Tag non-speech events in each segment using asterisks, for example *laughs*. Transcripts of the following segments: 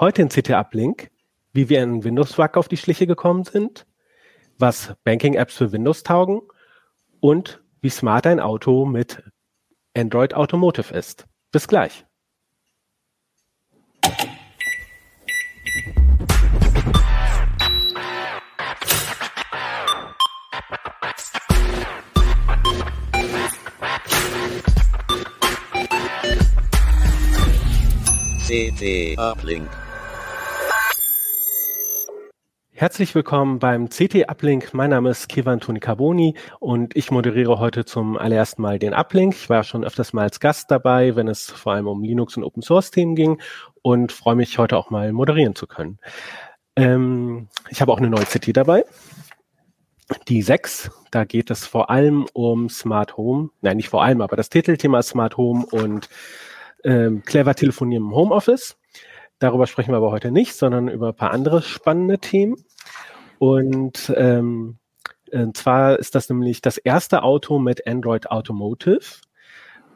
Heute in CT Uplink, wie wir in Windows-Bug auf die Schliche gekommen sind, was Banking-Apps für Windows taugen und wie smart ein Auto mit Android Automotive ist. Bis gleich. CT Uplink. Herzlich willkommen beim CT Uplink. Mein Name ist Kevan Toni Carboni und ich moderiere heute zum allerersten Mal den Uplink. Ich war schon öfters mal als Gast dabei, wenn es vor allem um Linux und Open Source Themen ging und freue mich heute auch mal moderieren zu können. Ähm, ich habe auch eine neue CT dabei. Die 6, da geht es vor allem um Smart Home. Nein, nicht vor allem, aber das Titelthema Smart Home und ähm, clever telefonieren im Homeoffice. Darüber sprechen wir aber heute nicht, sondern über ein paar andere spannende Themen. Und ähm, und zwar ist das nämlich das erste Auto mit Android Automotive.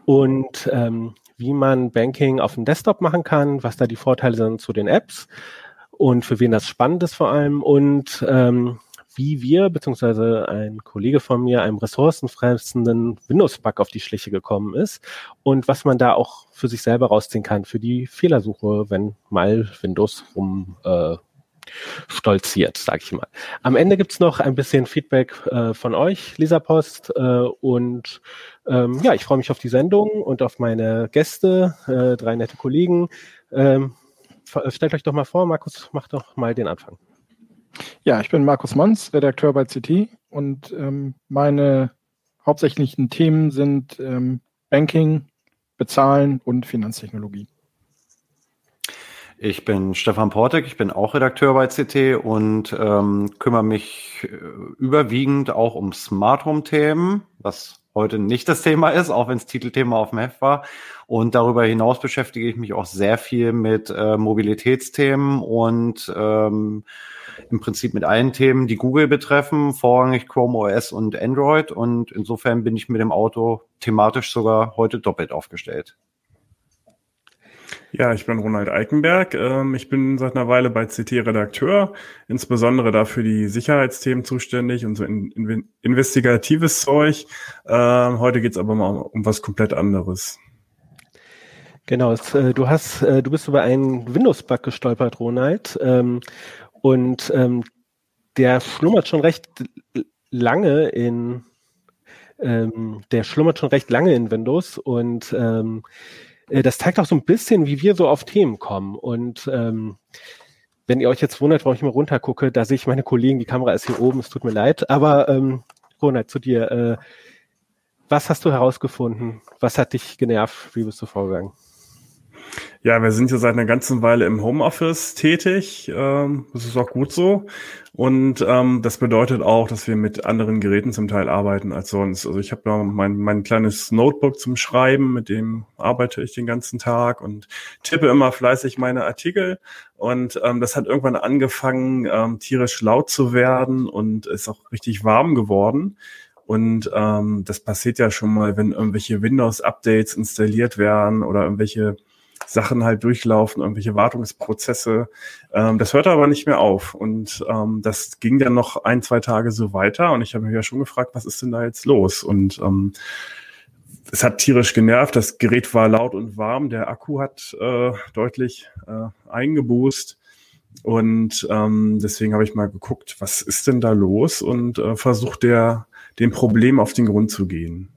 Und ähm, wie man Banking auf dem Desktop machen kann, was da die Vorteile sind zu den Apps und für wen das spannend ist vor allem. Und ähm, wie wir, beziehungsweise ein Kollege von mir, einem ressourcenfressenden Windows-Bug auf die Schliche gekommen ist und was man da auch für sich selber rausziehen kann für die Fehlersuche, wenn mal Windows rum äh, stolziert, sag ich mal. Am Ende gibt's noch ein bisschen Feedback äh, von euch, Lisa Post, äh, und ähm, ja, ich freue mich auf die Sendung und auf meine Gäste, äh, drei nette Kollegen. Ähm, stellt euch doch mal vor, Markus, mach doch mal den Anfang. Ja, ich bin Markus Mons, Redakteur bei CT und ähm, meine hauptsächlichen Themen sind ähm, Banking, Bezahlen und Finanztechnologie. Ich bin Stefan Portek, ich bin auch Redakteur bei CT und ähm, kümmere mich äh, überwiegend auch um Smart Home Themen, was heute nicht das Thema ist, auch wenn es Titelthema auf dem Heft war. Und darüber hinaus beschäftige ich mich auch sehr viel mit äh, Mobilitätsthemen und ähm, im Prinzip mit allen Themen, die Google betreffen, vorrangig Chrome OS und Android. Und insofern bin ich mit dem Auto thematisch sogar heute doppelt aufgestellt. Ja, ich bin Ronald Eikenberg. Ähm, ich bin seit einer Weile bei CT Redakteur, insbesondere dafür die Sicherheitsthemen zuständig und so investigatives Zeug. Ähm, heute geht's aber mal um was komplett anderes. Genau, äh, du hast, äh, du bist über einen Windows-Bug gestolpert, Ronald. Ähm, und der schlummert schon recht lange in der schlummert schon recht lange in Windows und das zeigt auch so ein bisschen, wie wir so auf Themen kommen. Und ähm, wenn ihr euch jetzt wundert, warum ich mal runtergucke, da sehe ich meine Kollegen, die Kamera ist hier oben, es tut mir leid. Aber ähm, Ronald, zu dir. Äh, was hast du herausgefunden? Was hat dich genervt? Wie bist du vorgegangen? Ja, wir sind ja seit einer ganzen Weile im Homeoffice tätig. Ähm, das ist auch gut so. Und ähm, das bedeutet auch, dass wir mit anderen Geräten zum Teil arbeiten als sonst. Also ich habe noch mein, mein kleines Notebook zum Schreiben, mit dem arbeite ich den ganzen Tag und tippe immer fleißig meine Artikel. Und ähm, das hat irgendwann angefangen, ähm, tierisch laut zu werden und ist auch richtig warm geworden. Und ähm, das passiert ja schon mal, wenn irgendwelche Windows-Updates installiert werden oder irgendwelche Sachen halt durchlaufen, irgendwelche Wartungsprozesse. Ähm, das hörte aber nicht mehr auf. Und ähm, das ging dann noch ein, zwei Tage so weiter. Und ich habe mich ja schon gefragt, was ist denn da jetzt los? Und ähm, es hat tierisch genervt. Das Gerät war laut und warm. Der Akku hat äh, deutlich äh, eingeboost. Und ähm, deswegen habe ich mal geguckt, was ist denn da los und äh, versucht der dem Problem auf den Grund zu gehen.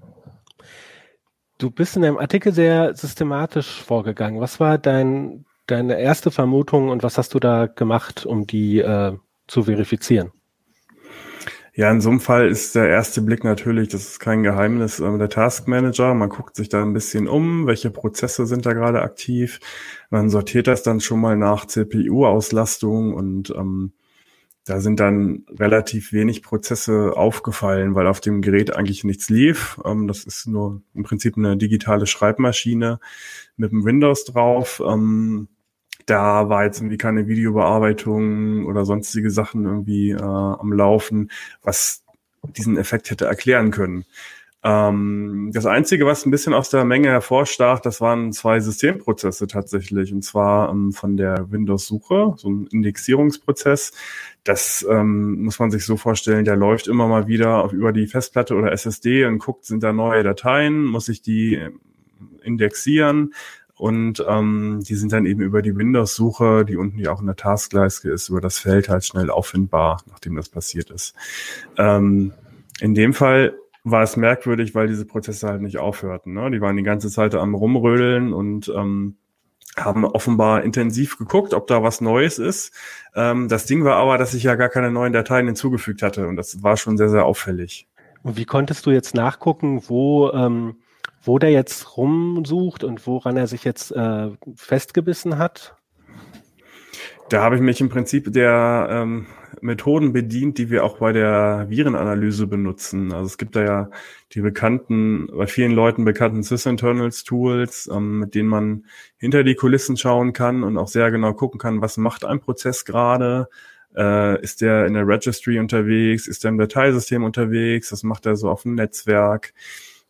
Du bist in deinem Artikel sehr systematisch vorgegangen. Was war dein, deine erste Vermutung und was hast du da gemacht, um die äh, zu verifizieren? Ja, in so einem Fall ist der erste Blick natürlich, das ist kein Geheimnis, äh, der Task Manager. Man guckt sich da ein bisschen um, welche Prozesse sind da gerade aktiv. Man sortiert das dann schon mal nach CPU-Auslastung und ähm, da sind dann relativ wenig Prozesse aufgefallen, weil auf dem Gerät eigentlich nichts lief. Ähm, das ist nur im Prinzip eine digitale Schreibmaschine mit dem Windows drauf. Ähm, da war jetzt irgendwie keine Videobearbeitung oder sonstige Sachen irgendwie äh, am Laufen, was diesen Effekt hätte erklären können. Ähm, das Einzige, was ein bisschen aus der Menge hervorstach, das waren zwei Systemprozesse tatsächlich. Und zwar ähm, von der Windows-Suche, so ein Indexierungsprozess. Das ähm, muss man sich so vorstellen, der läuft immer mal wieder auf, über die Festplatte oder SSD und guckt, sind da neue Dateien, muss ich die ähm, indexieren, und ähm, die sind dann eben über die Windows-Suche, die unten ja auch in der Taskleiste ist, über das Feld halt schnell auffindbar, nachdem das passiert ist. Ähm, in dem Fall war es merkwürdig, weil diese Prozesse halt nicht aufhörten. Ne? Die waren die ganze Zeit am Rumrödeln und ähm, haben offenbar intensiv geguckt, ob da was Neues ist. Ähm, das Ding war aber, dass ich ja gar keine neuen Dateien hinzugefügt hatte und das war schon sehr, sehr auffällig. Und wie konntest du jetzt nachgucken, wo, ähm, wo der jetzt rumsucht und woran er sich jetzt äh, festgebissen hat? Da habe ich mich im Prinzip der ähm, Methoden bedient, die wir auch bei der Virenanalyse benutzen. Also es gibt da ja die bekannten, bei vielen Leuten bekannten Sysinternals Tools, ähm, mit denen man hinter die Kulissen schauen kann und auch sehr genau gucken kann, was macht ein Prozess gerade. Äh, ist der in der Registry unterwegs? Ist der im Dateisystem unterwegs? Was macht er so auf dem Netzwerk?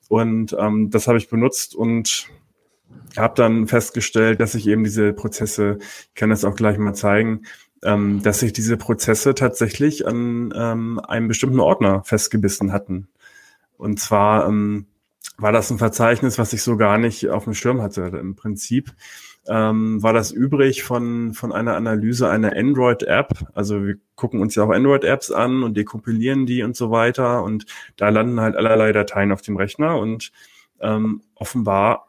Und ähm, das habe ich benutzt und habe dann festgestellt, dass ich eben diese Prozesse, ich kann das auch gleich mal zeigen, ähm, dass sich diese Prozesse tatsächlich an ähm, einem bestimmten Ordner festgebissen hatten. Und zwar ähm, war das ein Verzeichnis, was ich so gar nicht auf dem Schirm hatte. Im Prinzip ähm, war das übrig von, von einer Analyse einer Android-App. Also wir gucken uns ja auch Android-Apps an und dekompilieren die und so weiter. Und da landen halt allerlei Dateien auf dem Rechner. Und ähm, offenbar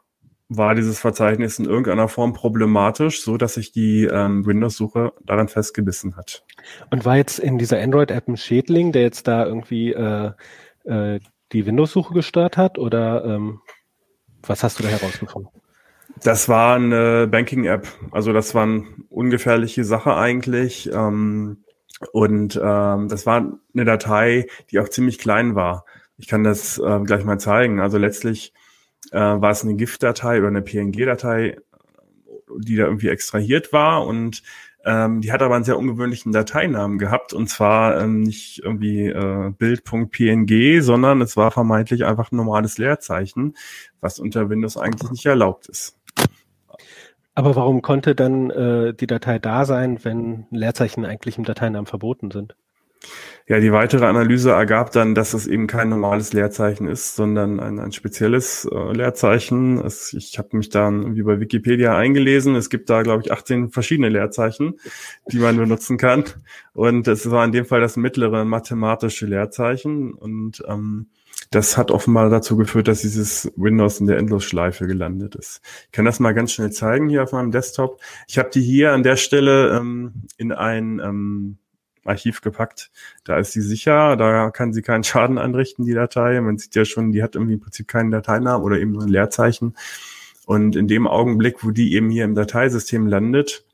war dieses Verzeichnis in irgendeiner Form problematisch, so dass sich die ähm, Windows-Suche daran festgebissen hat. Und war jetzt in dieser Android-App ein Schädling, der jetzt da irgendwie äh, äh, die Windows-Suche gestört hat? Oder ähm, was hast du da herausgefunden? Das war eine Banking-App. Also das war eine ungefährliche Sache eigentlich. Ähm, und ähm, das war eine Datei, die auch ziemlich klein war. Ich kann das äh, gleich mal zeigen. Also letztlich äh, war es eine GIF-Datei oder eine PNG-Datei, die da irgendwie extrahiert war und ähm, die hat aber einen sehr ungewöhnlichen Dateinamen gehabt und zwar ähm, nicht irgendwie äh, Bild.png, sondern es war vermeintlich einfach ein normales Leerzeichen, was unter Windows eigentlich nicht erlaubt ist. Aber warum konnte dann äh, die Datei da sein, wenn Leerzeichen eigentlich im Dateinamen verboten sind? Ja, die weitere Analyse ergab dann, dass es eben kein normales Leerzeichen ist, sondern ein, ein spezielles äh, Leerzeichen. Es, ich habe mich dann irgendwie bei Wikipedia eingelesen. Es gibt da, glaube ich, 18 verschiedene Leerzeichen, die man benutzen kann. Und es war in dem Fall das mittlere mathematische Leerzeichen. Und ähm, das hat offenbar dazu geführt, dass dieses Windows in der Endlosschleife gelandet ist. Ich kann das mal ganz schnell zeigen hier auf meinem Desktop. Ich habe die hier an der Stelle ähm, in ein ähm, Archiv gepackt. Da ist sie sicher, da kann sie keinen Schaden anrichten, die Datei. Man sieht ja schon, die hat irgendwie im Prinzip keinen Dateinamen oder eben nur ein Leerzeichen. Und in dem Augenblick, wo die eben hier im Dateisystem landet,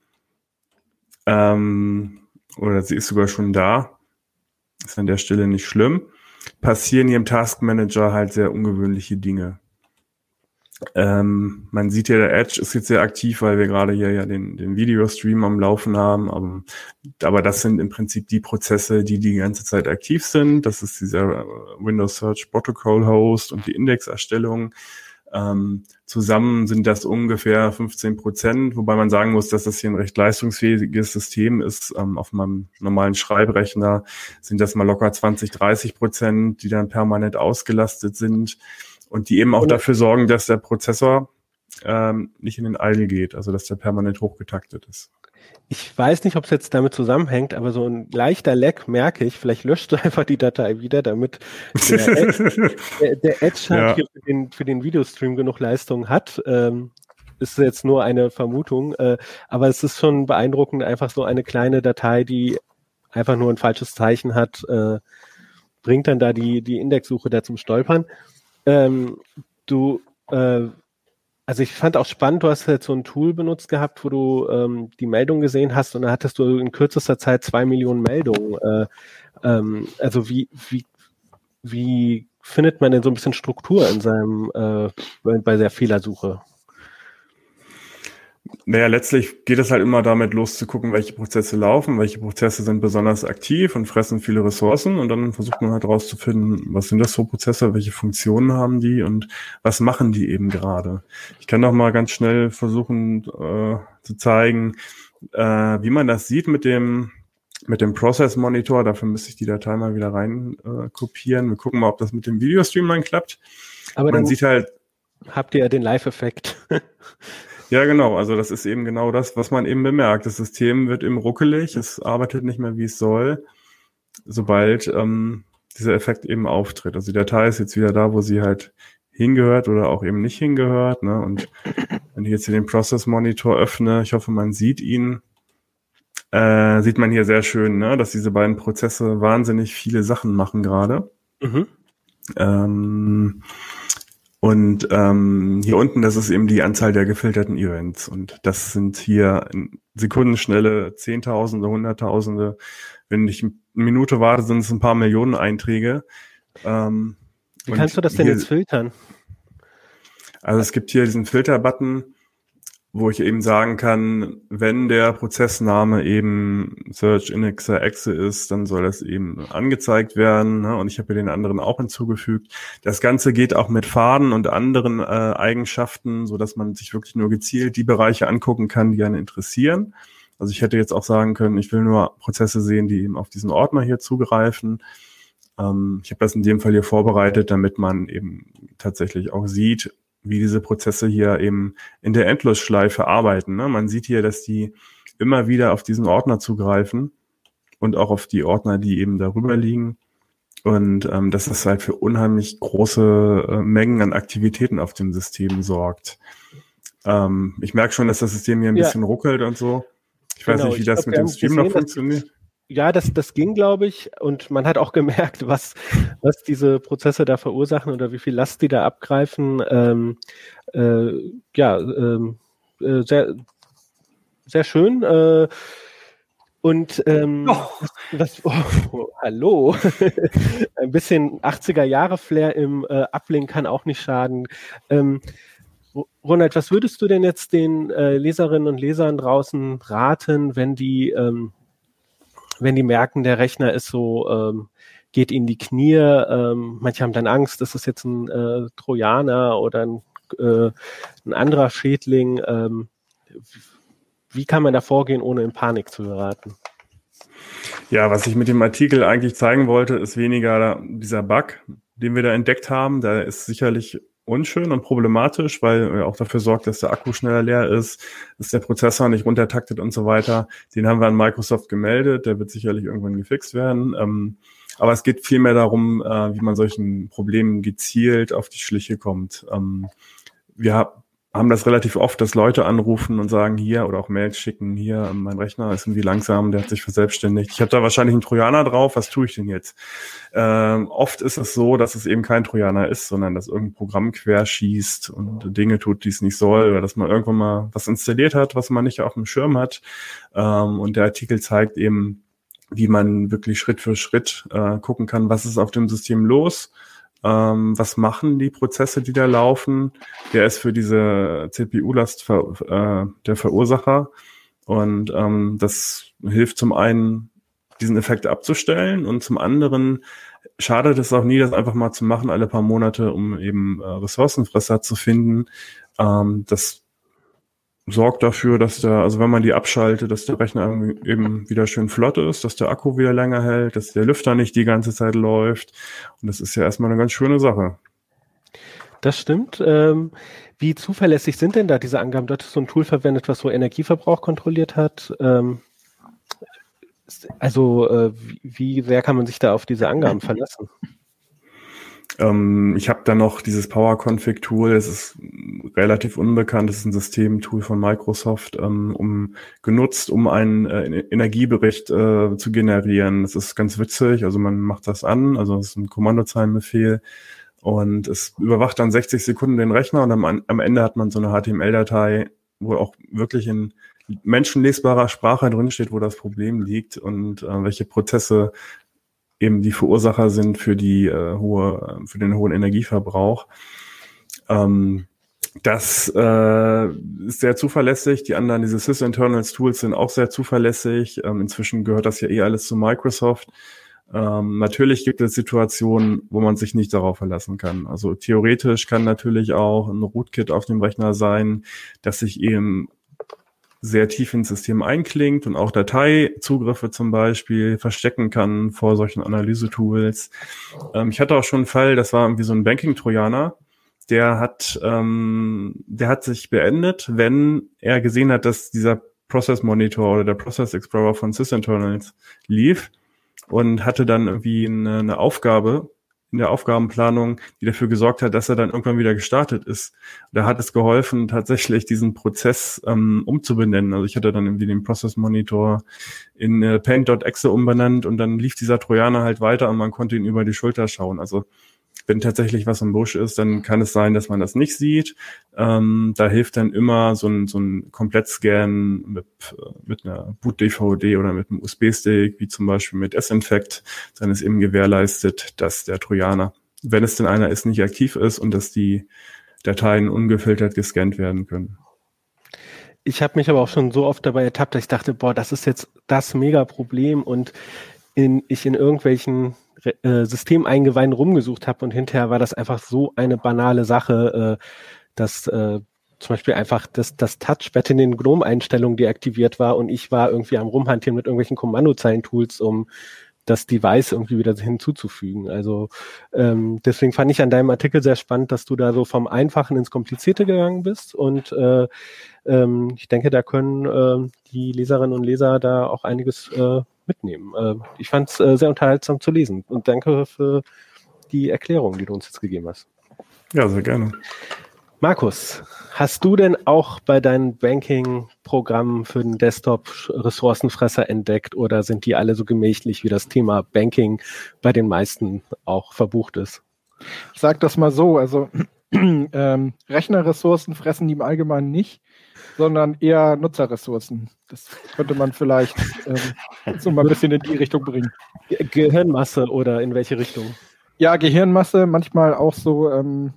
ähm, oder sie ist sogar schon da, ist an der Stelle nicht schlimm, passieren hier im Task Manager halt sehr ungewöhnliche Dinge. Ähm, man sieht ja, der Edge ist jetzt sehr aktiv, weil wir gerade hier ja den, den Videostream am Laufen haben. Aber, aber das sind im Prinzip die Prozesse, die die ganze Zeit aktiv sind. Das ist dieser äh, Windows Search Protocol Host und die Indexerstellung. Ähm, zusammen sind das ungefähr 15 Prozent, wobei man sagen muss, dass das hier ein recht leistungsfähiges System ist. Ähm, auf meinem normalen Schreibrechner sind das mal locker 20, 30 Prozent, die dann permanent ausgelastet sind und die eben auch dafür sorgen, dass der Prozessor ähm, nicht in den Idle geht, also dass der permanent hochgetaktet ist. Ich weiß nicht, ob es jetzt damit zusammenhängt, aber so ein leichter Leck merke ich. Vielleicht löscht du *laughs* einfach die Datei wieder, damit der *laughs* Edge, der, der Edge halt ja. hier für den, für den Videostream genug Leistung hat. Ähm, ist jetzt nur eine Vermutung, äh, aber es ist schon beeindruckend, einfach so eine kleine Datei, die einfach nur ein falsches Zeichen hat, äh, bringt dann da die, die Indexsuche da zum Stolpern. Ähm, du, äh, also ich fand auch spannend, du hast jetzt so ein Tool benutzt gehabt, wo du ähm, die Meldung gesehen hast und da hattest du in kürzester Zeit zwei Millionen Meldungen. Äh, ähm, also wie, wie, wie findet man denn so ein bisschen Struktur in seinem, äh, bei der Fehlersuche? Naja, letztlich geht es halt immer damit los zu gucken, welche Prozesse laufen, welche Prozesse sind besonders aktiv und fressen viele Ressourcen und dann versucht man halt rauszufinden, was sind das für Prozesse, welche Funktionen haben die und was machen die eben gerade. Ich kann noch mal ganz schnell versuchen äh, zu zeigen, äh, wie man das sieht mit dem mit dem Process Monitor. Dafür müsste ich die Datei mal wieder rein äh, kopieren. Wir gucken mal, ob das mit dem Video Streamline klappt. Aber man sieht halt habt ihr ja den Live-Effekt. *laughs* Ja, genau. Also das ist eben genau das, was man eben bemerkt. Das System wird eben ruckelig, es arbeitet nicht mehr, wie es soll, sobald ähm, dieser Effekt eben auftritt. Also die Datei ist jetzt wieder da, wo sie halt hingehört oder auch eben nicht hingehört. Ne? Und wenn ich jetzt hier den Process Monitor öffne, ich hoffe, man sieht ihn, äh, sieht man hier sehr schön, ne? dass diese beiden Prozesse wahnsinnig viele Sachen machen gerade. Mhm. Ähm, und ähm, hier unten, das ist eben die Anzahl der gefilterten Events. Und das sind hier Sekundenschnelle Zehntausende, Hunderttausende. Wenn ich eine Minute warte, sind es ein paar Millionen Einträge. Ähm, Wie kannst du das denn jetzt filtern? Also es gibt hier diesen Filter-Button wo ich eben sagen kann, wenn der Prozessname eben Search Indexer Exe ist, dann soll das eben angezeigt werden. Ne? Und ich habe den anderen auch hinzugefügt. Das Ganze geht auch mit Faden und anderen äh, Eigenschaften, so dass man sich wirklich nur gezielt die Bereiche angucken kann, die einen interessieren. Also ich hätte jetzt auch sagen können, ich will nur Prozesse sehen, die eben auf diesen Ordner hier zugreifen. Ähm, ich habe das in dem Fall hier vorbereitet, damit man eben tatsächlich auch sieht, wie diese Prozesse hier eben in der Endlosschleife arbeiten. Ne? Man sieht hier, dass die immer wieder auf diesen Ordner zugreifen und auch auf die Ordner, die eben darüber liegen. Und ähm, dass das halt für unheimlich große äh, Mengen an Aktivitäten auf dem System sorgt. Ähm, ich merke schon, dass das System hier ein ja. bisschen ruckelt und so. Ich genau, weiß nicht, wie das glaub, mit dem Stream gesehen, noch funktioniert ja, das, das ging, glaube ich. Und man hat auch gemerkt, *laughs* was, was diese Prozesse da verursachen oder wie viel Last die da abgreifen. Ähm, äh, ja, ähm, äh, sehr, sehr schön. Äh, und ähm, oh. was, oh, *laughs* oh, hallo, *laughs* ein bisschen 80er Jahre Flair im äh, Uplink kann auch nicht schaden. Ähm, Ronald, was würdest du denn jetzt den äh, Leserinnen und Lesern draußen raten, wenn die ähm, wenn die merken, der Rechner ist so, ähm, geht in die Knie, ähm, manche haben dann Angst, ist das jetzt ein äh, Trojaner oder ein, äh, ein anderer Schädling. Ähm, wie kann man da vorgehen, ohne in Panik zu geraten? Ja, was ich mit dem Artikel eigentlich zeigen wollte, ist weniger dieser Bug, den wir da entdeckt haben. Da ist sicherlich unschön und problematisch, weil er auch dafür sorgt, dass der Akku schneller leer ist, dass der Prozessor nicht runtertaktet und so weiter. Den haben wir an Microsoft gemeldet, der wird sicherlich irgendwann gefixt werden. Ähm, aber es geht vielmehr darum, äh, wie man solchen Problemen gezielt auf die Schliche kommt. Ähm, wir haben das relativ oft, dass Leute anrufen und sagen, hier oder auch Mails schicken, hier, mein Rechner ist irgendwie langsam, der hat sich verselbstständigt. Ich habe da wahrscheinlich einen Trojaner drauf, was tue ich denn jetzt? Ähm, oft ist es so, dass es eben kein Trojaner ist, sondern dass irgendein Programm querschießt und Dinge tut, die es nicht soll, oder dass man irgendwann mal was installiert hat, was man nicht auf dem Schirm hat. Ähm, und der Artikel zeigt eben, wie man wirklich Schritt für Schritt äh, gucken kann, was ist auf dem System los ähm, was machen die Prozesse, die da laufen? Der ist für diese CPU-Last ver, äh, der Verursacher. Und ähm, das hilft zum einen, diesen Effekt abzustellen und zum anderen schadet es auch nie, das einfach mal zu machen, alle paar Monate, um eben äh, Ressourcenfresser zu finden. Ähm, das sorgt dafür, dass der, also wenn man die abschaltet, dass der Rechner eben wieder schön flott ist, dass der Akku wieder länger hält, dass der Lüfter nicht die ganze Zeit läuft. Und das ist ja erstmal eine ganz schöne Sache. Das stimmt. Ähm, wie zuverlässig sind denn da diese Angaben? Dort ist so ein Tool verwendet, was so Energieverbrauch kontrolliert hat. Ähm, also äh, wie sehr kann man sich da auf diese Angaben verlassen? Ähm, ich habe da noch dieses Power Config Tool, es ist relativ unbekannt, es ist ein Systemtool von Microsoft, ähm, um genutzt, um einen äh, Energiebericht äh, zu generieren. Das ist ganz witzig, also man macht das an, also es ist ein Kommandozeilenbefehl und es überwacht dann 60 Sekunden den Rechner und am, am Ende hat man so eine HTML-Datei, wo auch wirklich in menschenlesbarer Sprache drinsteht, wo das Problem liegt und äh, welche Prozesse eben die Verursacher sind für die äh, hohe, für den hohen Energieverbrauch. Ähm, Das äh, ist sehr zuverlässig. Die anderen, diese Sys-Internals Tools sind auch sehr zuverlässig. Ähm, inzwischen gehört das ja eh alles zu Microsoft. Ähm, natürlich gibt es Situationen, wo man sich nicht darauf verlassen kann. Also theoretisch kann natürlich auch ein Rootkit auf dem Rechner sein, dass sich eben sehr tief ins System einklingt und auch Dateizugriffe zum Beispiel verstecken kann vor solchen Analyse-Tools. Ähm, ich hatte auch schon einen Fall, das war irgendwie so ein Banking-Trojaner, der hat, ähm, der hat sich beendet, wenn er gesehen hat, dass dieser Process Monitor oder der Process Explorer von SysInternals lief und hatte dann irgendwie eine, eine Aufgabe in der Aufgabenplanung, die dafür gesorgt hat, dass er dann irgendwann wieder gestartet ist. Da hat es geholfen, tatsächlich diesen Prozess ähm, umzubenennen. Also ich hatte dann irgendwie den Process Monitor in äh, Paint.exe umbenannt und dann lief dieser Trojaner halt weiter und man konnte ihn über die Schulter schauen. Also wenn tatsächlich was im Busch ist, dann kann es sein, dass man das nicht sieht. Ähm, da hilft dann immer so ein, so ein Komplettscan mit, mit einer Boot-DVD oder mit einem USB-Stick, wie zum Beispiel mit S-Infect, dann ist eben gewährleistet, dass der Trojaner, wenn es denn einer ist, nicht aktiv ist und dass die Dateien ungefiltert gescannt werden können. Ich habe mich aber auch schon so oft dabei ertappt, dass ich dachte, boah, das ist jetzt das Mega-Problem und in, ich in irgendwelchen äh, Systemeingeweiden rumgesucht habe und hinterher war das einfach so eine banale Sache, äh, dass äh, zum Beispiel einfach das, das Touchpad in den GNOME-Einstellungen deaktiviert war und ich war irgendwie am Rumhantieren mit irgendwelchen Kommandozeilen-Tools, um das Device irgendwie wieder hinzuzufügen. Also ähm, deswegen fand ich an deinem Artikel sehr spannend, dass du da so vom Einfachen ins Komplizierte gegangen bist und äh, ähm, ich denke, da können äh, die Leserinnen und Leser da auch einiges äh, mitnehmen. Äh, ich fand es äh, sehr unterhaltsam zu lesen und danke für die Erklärung, die du uns jetzt gegeben hast. Ja, sehr gerne. Markus, hast du denn auch bei deinen Banking-Programmen für den Desktop Ressourcenfresser entdeckt oder sind die alle so gemächlich, wie das Thema Banking bei den meisten auch verbucht ist? Ich sage das mal so, also *clears throat* ähm, Rechnerressourcen fressen die im Allgemeinen nicht sondern eher Nutzerressourcen. Das könnte man vielleicht ähm, so mal ein bisschen in die Richtung bringen. Gehirnmasse oder in welche Richtung? Ja, Gehirnmasse, manchmal auch so, ähm,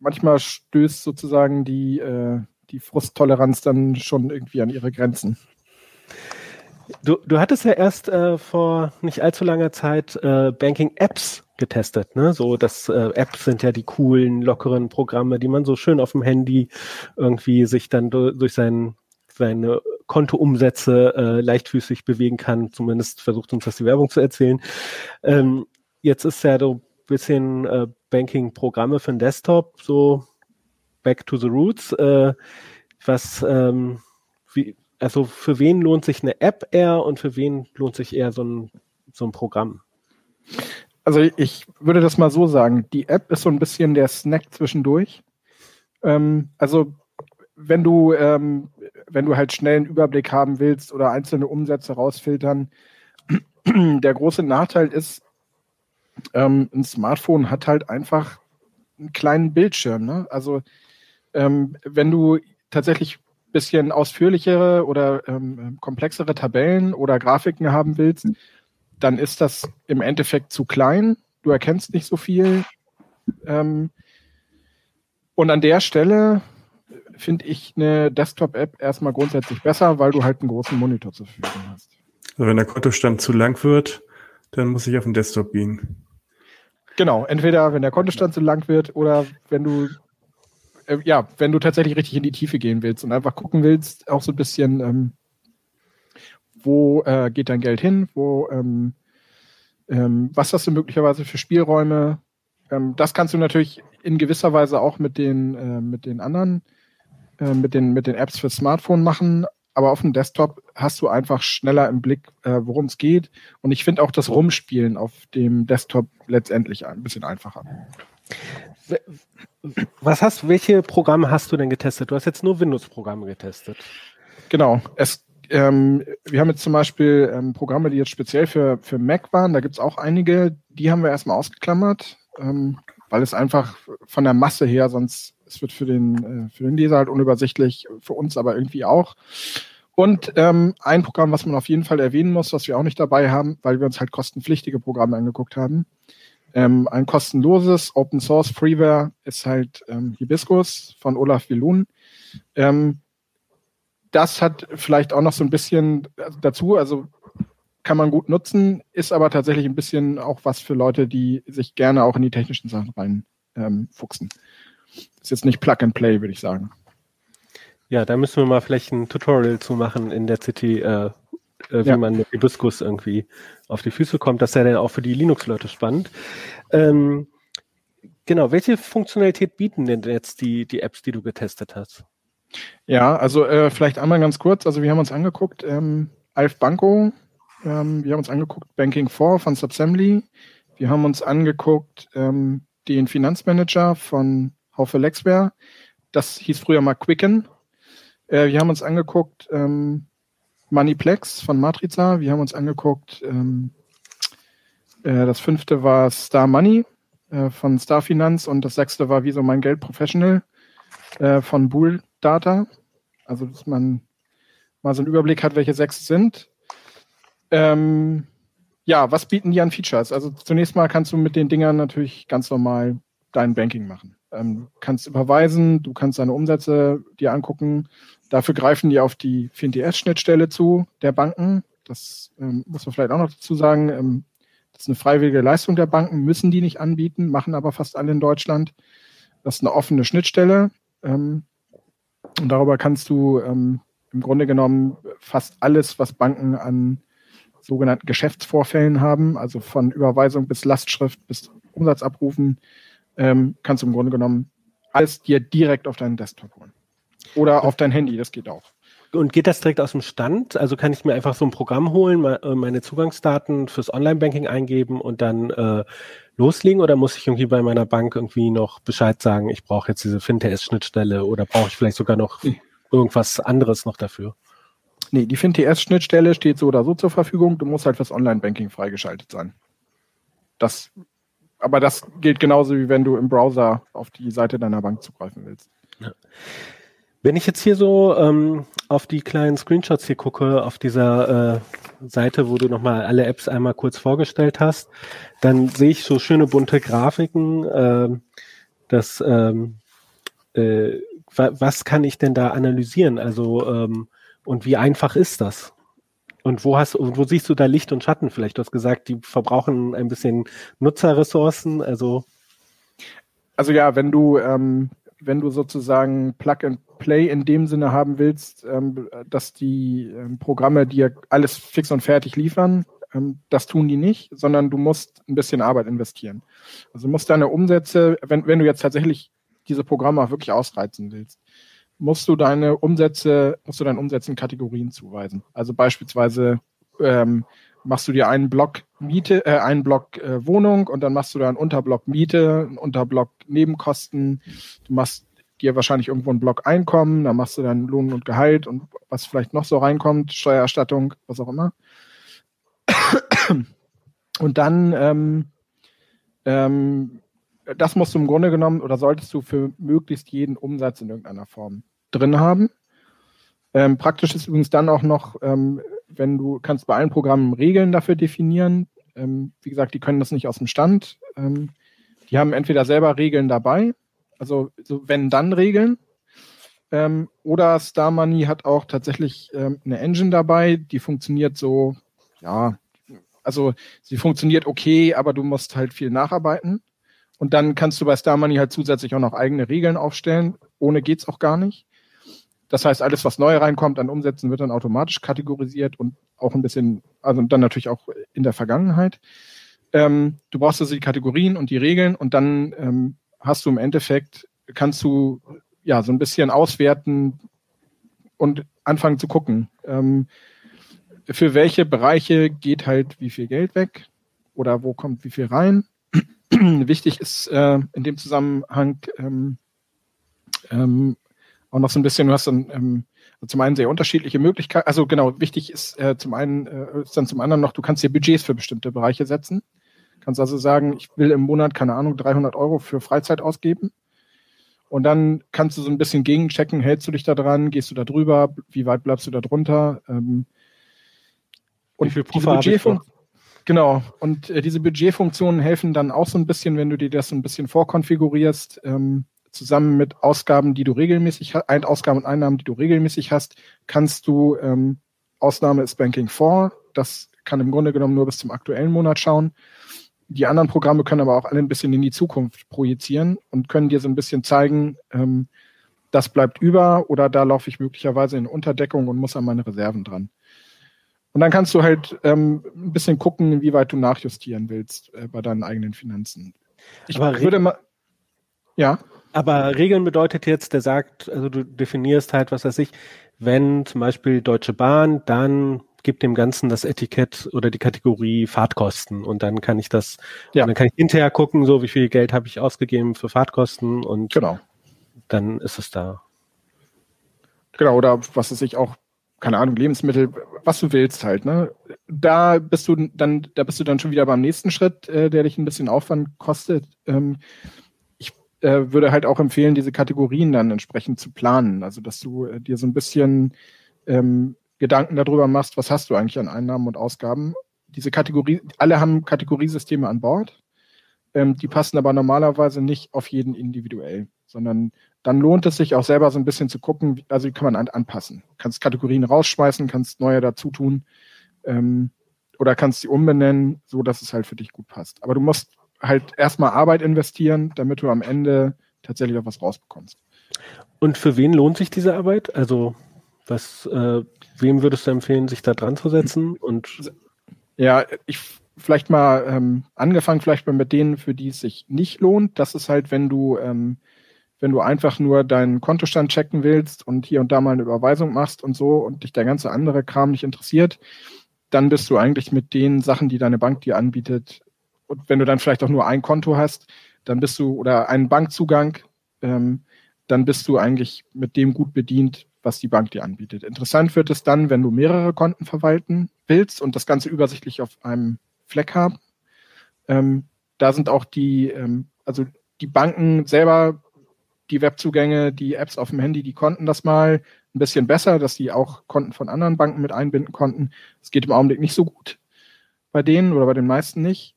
manchmal stößt sozusagen die, äh, die Frusttoleranz dann schon irgendwie an ihre Grenzen. Du, du hattest ja erst äh, vor nicht allzu langer Zeit äh, Banking-Apps getestet, ne? So, das äh, Apps sind ja die coolen, lockeren Programme, die man so schön auf dem Handy irgendwie sich dann durch sein, seine Kontoumsätze äh, leichtfüßig bewegen kann. Zumindest versucht uns das die Werbung zu erzählen. Ähm, jetzt ist ja so ein bisschen äh, Banking-Programme für den Desktop, so back to the roots. Äh, was, ähm, wie, also für wen lohnt sich eine App eher und für wen lohnt sich eher so ein, so ein Programm? Also ich würde das mal so sagen, die App ist so ein bisschen der Snack zwischendurch. Ähm, also wenn du, ähm, wenn du halt schnell einen Überblick haben willst oder einzelne Umsätze rausfiltern, *clears throat* der große Nachteil ist, ähm, ein Smartphone hat halt einfach einen kleinen Bildschirm. Ne? Also ähm, wenn du tatsächlich ein bisschen ausführlichere oder ähm, komplexere Tabellen oder Grafiken haben willst, dann ist das im Endeffekt zu klein. Du erkennst nicht so viel. Ähm, und an der Stelle finde ich eine Desktop-App erstmal grundsätzlich besser, weil du halt einen großen Monitor zur Verfügung hast. Also wenn der Kontostand zu lang wird, dann muss ich auf den Desktop gehen. Genau, entweder wenn der Kontostand zu lang wird oder wenn du äh, ja, wenn du tatsächlich richtig in die Tiefe gehen willst und einfach gucken willst, auch so ein bisschen, ähm, wo äh, geht dein Geld hin, wo, ähm, ähm, was hast du möglicherweise für Spielräume. Ähm, das kannst du natürlich in gewisser Weise auch mit den, äh, mit den anderen, äh, mit, den, mit den Apps für Smartphone machen, aber auf dem Desktop hast du einfach schneller im Blick, äh, worum es geht. Und ich finde auch das Rumspielen auf dem Desktop letztendlich ein bisschen einfacher. Was hast, welche Programme hast du denn getestet? Du hast jetzt nur Windows-Programme getestet. Genau. Es ähm, wir haben jetzt zum Beispiel ähm, Programme, die jetzt speziell für, für Mac waren. Da gibt es auch einige, die haben wir erstmal ausgeklammert, ähm, weil es einfach von der Masse her, sonst es wird für den, äh, für den Leser halt unübersichtlich, für uns aber irgendwie auch. Und ähm, ein Programm, was man auf jeden Fall erwähnen muss, was wir auch nicht dabei haben, weil wir uns halt kostenpflichtige Programme angeguckt haben, Ähm, ein kostenloses Open Source Freeware ist halt ähm, Hibiscus von Olaf Wilun. Ähm, das hat vielleicht auch noch so ein bisschen dazu, also kann man gut nutzen, ist aber tatsächlich ein bisschen auch was für Leute, die sich gerne auch in die technischen Sachen rein ähm, fuchsen. Ist jetzt nicht Plug and Play, würde ich sagen. Ja, da müssen wir mal vielleicht ein Tutorial zu machen in der CT, äh, äh, wie ja. man mit Hibiscus irgendwie auf die Füße kommt. Das ist ja dann auch für die Linux-Leute spannend. Ähm, genau, welche Funktionalität bieten denn jetzt die, die Apps, die du getestet hast? Ja, also äh, vielleicht einmal ganz kurz. Also wir haben uns angeguckt, ähm, Alf Banco, ähm, wir haben uns angeguckt Banking 4 von Subsembly. Wir haben uns angeguckt ähm, den Finanzmanager von Haufe Lexware. Das hieß früher mal Quicken. Äh, wir haben uns angeguckt ähm, Moneyplex von Matriza. Wir haben uns angeguckt, ähm, äh, das fünfte war Star Money äh, von Star Finanz und das sechste war Wieso mein Geld Professional äh, von Bull Data. Also, dass man mal so einen Überblick hat, welche sechs sind. Ähm, ja, was bieten die an Features? Also zunächst mal kannst du mit den Dingern natürlich ganz normal dein Banking machen. Ähm, kannst überweisen, du kannst deine Umsätze dir angucken. Dafür greifen die auf die FinTS-Schnittstelle zu der Banken. Das ähm, muss man vielleicht auch noch dazu sagen. Ähm, das ist eine freiwillige Leistung der Banken, müssen die nicht anbieten, machen aber fast alle in Deutschland. Das ist eine offene Schnittstelle. Ähm, und darüber kannst du ähm, im Grunde genommen fast alles, was Banken an sogenannten Geschäftsvorfällen haben, also von Überweisung bis Lastschrift bis Umsatzabrufen, ähm, kannst du im Grunde genommen alles dir direkt auf deinen Desktop holen. Oder auf dein Handy, das geht auch. Und geht das direkt aus dem Stand? Also kann ich mir einfach so ein Programm holen, äh, meine Zugangsdaten fürs Online-Banking eingeben und dann äh, loslegen? Oder muss ich irgendwie bei meiner Bank irgendwie noch Bescheid sagen, ich brauche jetzt diese FinTS-Schnittstelle oder brauche ich vielleicht sogar noch irgendwas anderes noch dafür? Nee, die FinTS-Schnittstelle steht so oder so zur Verfügung. Du musst halt fürs Online-Banking freigeschaltet sein. Das, aber das gilt genauso, wie wenn du im Browser auf die Seite deiner Bank zugreifen willst. Ja. Wenn ich jetzt hier so ähm, auf die kleinen Screenshots hier gucke, auf dieser äh, Seite, wo du nochmal alle Apps einmal kurz vorgestellt hast, dann sehe ich so schöne bunte Grafiken. Äh, das, ähm, äh, was kann ich denn da analysieren? Also ähm, und wie einfach ist das? Und wo hast wo siehst du da Licht und Schatten vielleicht? Du hast gesagt, die verbrauchen ein bisschen Nutzerressourcen, also. Also ja, wenn du, ähm, wenn du sozusagen Plug and Play in dem Sinne haben willst, ähm, dass die ähm, Programme dir alles fix und fertig liefern, ähm, das tun die nicht, sondern du musst ein bisschen Arbeit investieren. Also musst deine Umsätze, wenn, wenn du jetzt tatsächlich diese Programme auch wirklich ausreizen willst, musst du deine Umsätze, musst du deinen Umsätzen Kategorien zuweisen. Also beispielsweise ähm, machst du dir einen Block Miete, äh, einen Block äh, Wohnung und dann machst du da einen Unterblock Miete, einen Unterblock Nebenkosten. Du machst dir wahrscheinlich irgendwo einen Block Einkommen, dann machst du dann Lohn und Gehalt und was vielleicht noch so reinkommt, Steuererstattung, was auch immer. Und dann ähm, ähm, das musst du im Grunde genommen oder solltest du für möglichst jeden Umsatz in irgendeiner Form drin haben. Ähm, praktisch ist übrigens dann auch noch, ähm, wenn du kannst bei allen Programmen Regeln dafür definieren. Ähm, wie gesagt, die können das nicht aus dem Stand. Ähm, die haben entweder selber Regeln dabei, also so wenn dann Regeln, ähm, oder Star Money hat auch tatsächlich ähm, eine Engine dabei, die funktioniert so, ja, also sie funktioniert okay, aber du musst halt viel nacharbeiten. Und dann kannst du bei Star Money halt zusätzlich auch noch eigene Regeln aufstellen. Ohne geht's auch gar nicht. Das heißt, alles, was neu reinkommt an Umsätzen, wird dann automatisch kategorisiert und auch ein bisschen, also dann natürlich auch in der Vergangenheit. Ähm, du brauchst also die Kategorien und die Regeln und dann ähm, hast du im Endeffekt, kannst du ja so ein bisschen auswerten und anfangen zu gucken, ähm, für welche Bereiche geht halt wie viel Geld weg oder wo kommt wie viel rein *clears throat* Wichtig ist äh, in dem Zusammenhang ähm, ähm, auch noch so ein bisschen, du hast dann ähm, zum einen sehr unterschiedliche Möglichkeiten, also genau, wichtig ist äh, zum einen, äh, ist dann zum anderen noch, du kannst dir Budgets für bestimmte Bereiche setzen. Kannst also sagen, ich will im Monat, keine Ahnung, 300 Euro für Freizeit ausgeben. Und dann kannst du so ein bisschen gegenchecken, hältst du dich da dran, gehst du da drüber, wie weit bleibst du da drunter? Ähm, und wie viel Puffer Budget Genau. Und äh, diese Budgetfunktionen helfen dann auch so ein bisschen, wenn du dir das so ein bisschen vorkonfigurierst, ähm, zusammen mit Ausgaben, die du regelmäßig hast, Ausgaben und Einnahmen, die du regelmäßig hast, kannst du, ähm, Ausnahme ist Banking 4, das kann im Grunde genommen nur bis zum aktuellen Monat schauen. Die anderen Programme können aber auch alle ein bisschen in die Zukunft projizieren und können dir so ein bisschen zeigen, ähm, das bleibt über oder da laufe ich möglicherweise in Unterdeckung und muss an meine Reserven dran. Und dann kannst du halt ähm, ein bisschen gucken, wie weit du nachjustieren willst äh, bei deinen eigenen Finanzen. Ich aber würde mal. Ja. Aber Regeln bedeutet jetzt, der sagt, also du definierst halt, was weiß ich, wenn zum Beispiel Deutsche Bahn, dann gibt dem Ganzen das Etikett oder die Kategorie Fahrtkosten und dann kann ich das, ja. dann kann ich hinterher gucken, so wie viel Geld habe ich ausgegeben für Fahrtkosten und genau. dann ist es da. Genau, oder was es sich auch, keine Ahnung, Lebensmittel, was du willst halt, ne? Da bist du dann, da bist du dann schon wieder beim nächsten Schritt, äh, der dich ein bisschen Aufwand kostet. Ähm, ich äh, würde halt auch empfehlen, diese Kategorien dann entsprechend zu planen. Also dass du äh, dir so ein bisschen ähm, Gedanken darüber machst, was hast du eigentlich an Einnahmen und Ausgaben. Diese Kategorie, alle haben Kategoriesysteme an Bord. Ähm, die passen aber normalerweise nicht auf jeden individuell, sondern dann lohnt es sich auch selber so ein bisschen zu gucken, also wie kann man an, anpassen. Kannst Kategorien rausschmeißen, kannst neue dazu tun ähm, oder kannst sie umbenennen, so dass es halt für dich gut passt. Aber du musst halt erstmal Arbeit investieren, damit du am Ende tatsächlich auch was rausbekommst. Und für wen lohnt sich diese Arbeit? Also was, äh, wem würdest du empfehlen, sich da dran zu setzen? Und ja, ich vielleicht mal ähm, angefangen, vielleicht mal mit denen, für die es sich nicht lohnt. Das ist halt, wenn du, ähm, wenn du einfach nur deinen Kontostand checken willst und hier und da mal eine Überweisung machst und so und dich der ganze andere Kram nicht interessiert, dann bist du eigentlich mit den Sachen, die deine Bank dir anbietet, und wenn du dann vielleicht auch nur ein Konto hast, dann bist du, oder einen Bankzugang, ähm, dann bist du eigentlich mit dem gut bedient, was die Bank dir anbietet. Interessant wird es dann, wenn du mehrere Konten verwalten willst und das Ganze übersichtlich auf einem Fleck haben. Ähm, da sind auch die, ähm, also die Banken selber, die Webzugänge, die Apps auf dem Handy, die konnten das mal ein bisschen besser, dass sie auch Konten von anderen Banken mit einbinden konnten. Es geht im Augenblick nicht so gut bei denen oder bei den meisten nicht.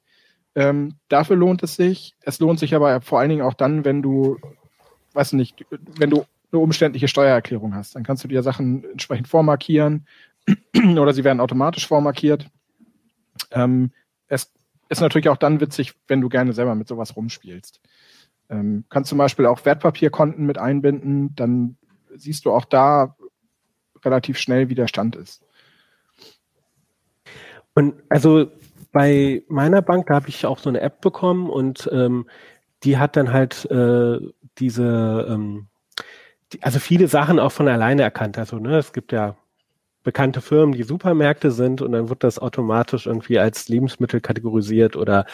Ähm, dafür lohnt es sich. Es lohnt sich aber vor allen Dingen auch dann, wenn du, weiß nicht, wenn du eine umständliche Steuererklärung hast. Dann kannst du dir Sachen entsprechend vormarkieren *clears throat* oder sie werden automatisch vormarkiert. Ähm, es ist natürlich auch dann witzig, wenn du gerne selber mit sowas rumspielst. Ähm, kannst zum Beispiel auch Wertpapierkonten mit einbinden, dann siehst du auch da relativ schnell, wie der Stand ist. Und also bei meiner Bank, da habe ich auch so eine App bekommen und ähm, die hat dann halt äh, diese ähm, also viele Sachen auch von alleine erkannt. Also, ne, es gibt ja bekannte Firmen, die Supermärkte sind und dann wird das automatisch irgendwie als Lebensmittel kategorisiert oder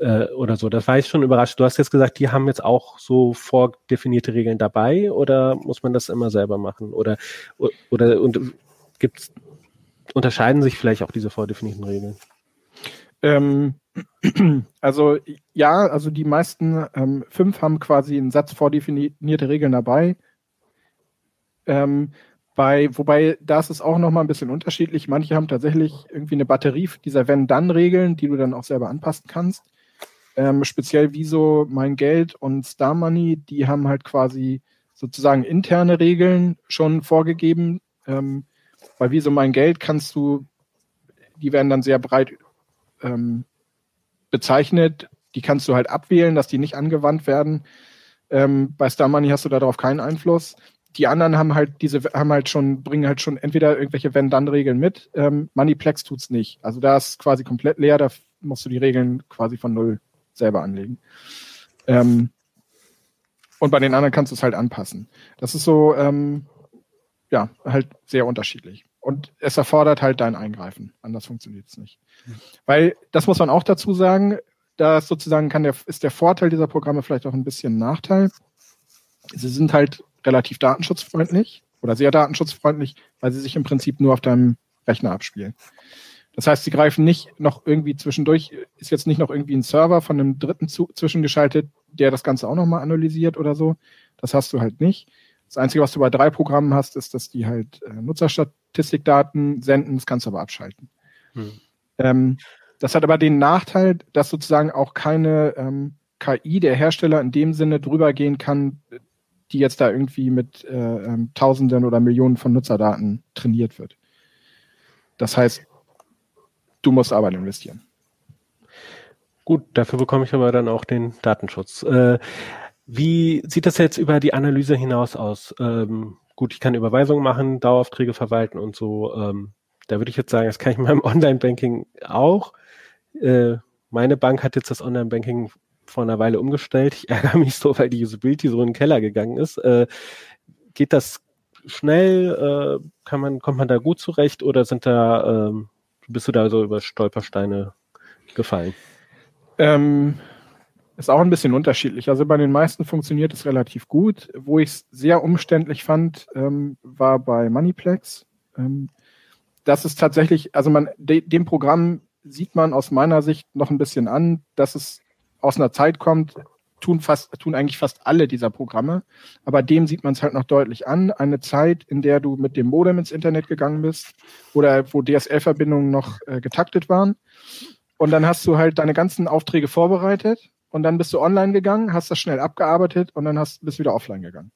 äh, oder so. Das war ich schon überrascht. Du hast jetzt gesagt, die haben jetzt auch so vordefinierte Regeln dabei oder muss man das immer selber machen? Oder oder und gibt's unterscheiden sich vielleicht auch diese vordefinierten Regeln? Ähm, *clears throat* also ja, also die meisten ähm, fünf haben quasi einen Satz vordefinierte Regeln dabei. Ähm, bei, wobei das ist auch nochmal ein bisschen unterschiedlich. Manche haben tatsächlich irgendwie eine Batterie dieser Wenn-Dann-Regeln, die du dann auch selber anpassen kannst. Ähm, speziell Wieso Mein Geld und Star Money, die haben halt quasi sozusagen interne Regeln schon vorgegeben. Ähm, bei Wieso Mein Geld kannst du, die werden dann sehr breit ähm, bezeichnet. Die kannst du halt abwählen, dass die nicht angewandt werden. Ähm, bei Star Money hast du darauf keinen Einfluss die anderen haben halt diese, haben halt schon, bringen halt schon entweder irgendwelche Wenn-Dann-Regeln mit. Ähm, Moneyplex tut's nicht. Also da ist quasi komplett leer, da musst du die Regeln quasi von null selber anlegen. Ähm, und bei den anderen kannst du es halt anpassen. Das ist so, ähm, ja, halt sehr unterschiedlich. Und es erfordert halt dein Eingreifen. Anders funktioniert es nicht. Weil, das muss man auch dazu sagen, da sozusagen kann der, ist der Vorteil dieser Programme vielleicht auch ein bisschen ein Nachteil. Sie sind halt relativ datenschutzfreundlich oder sehr datenschutzfreundlich, weil sie sich im Prinzip nur auf deinem Rechner abspielen. Das heißt, sie greifen nicht noch irgendwie zwischendurch, ist jetzt nicht noch irgendwie ein Server von einem Dritten zu, zwischengeschaltet, der das Ganze auch nochmal analysiert oder so. Das hast du halt nicht. Das Einzige, was du bei drei Programmen hast, ist, dass die halt äh, Nutzerstatistikdaten senden, das kannst du aber abschalten. Hm. Ähm, Das hat aber den Nachteil, dass sozusagen auch keine ähm, KI der Hersteller in dem Sinne drüber gehen kann, die jetzt da irgendwie mit äh, ähm, Tausenden oder Millionen von Nutzerdaten trainiert wird. Das heißt, du musst Arbeit investieren. Gut, dafür bekomme ich aber dann auch den Datenschutz. Äh, wie sieht das jetzt über die Analyse hinaus aus? Ähm, gut, ich kann Überweisungen machen, Daueraufträge verwalten und so. Ähm, da würde ich jetzt sagen, das kann ich in meinem *laughs* Online-Banking auch. Äh, meine Bank hat jetzt das Online-Banking vor einer Weile umgestellt. Ich *laughs* ärgere mich so, weil die Usability so in den Keller gegangen ist. Äh, geht das schnell? Äh, kann man, kommt man da gut zurecht oder sind da, ähm, bist du da so über Stolpersteine gefallen? Ähm, ist auch ein bisschen unterschiedlich. Also bei den meisten funktioniert es relativ gut. Wo ich es sehr umständlich fand, ähm, war bei Moneyplex. Ähm, das ist tatsächlich, also man, de, dem Programm sieht man aus meiner Sicht noch ein bisschen an, dass es aus einer Zeit kommt, tun fast, tun eigentlich fast alle dieser Programme. Aber dem sieht man es halt noch deutlich an. Eine Zeit, in der du mit dem Modem ins Internet gegangen bist oder wo DSL-Verbindungen noch äh, getaktet waren und dann hast du halt deine ganzen Aufträge vorbereitet und dann bist du online gegangen, hast das schnell abgearbeitet und dann hast, bist wieder offline gegangen.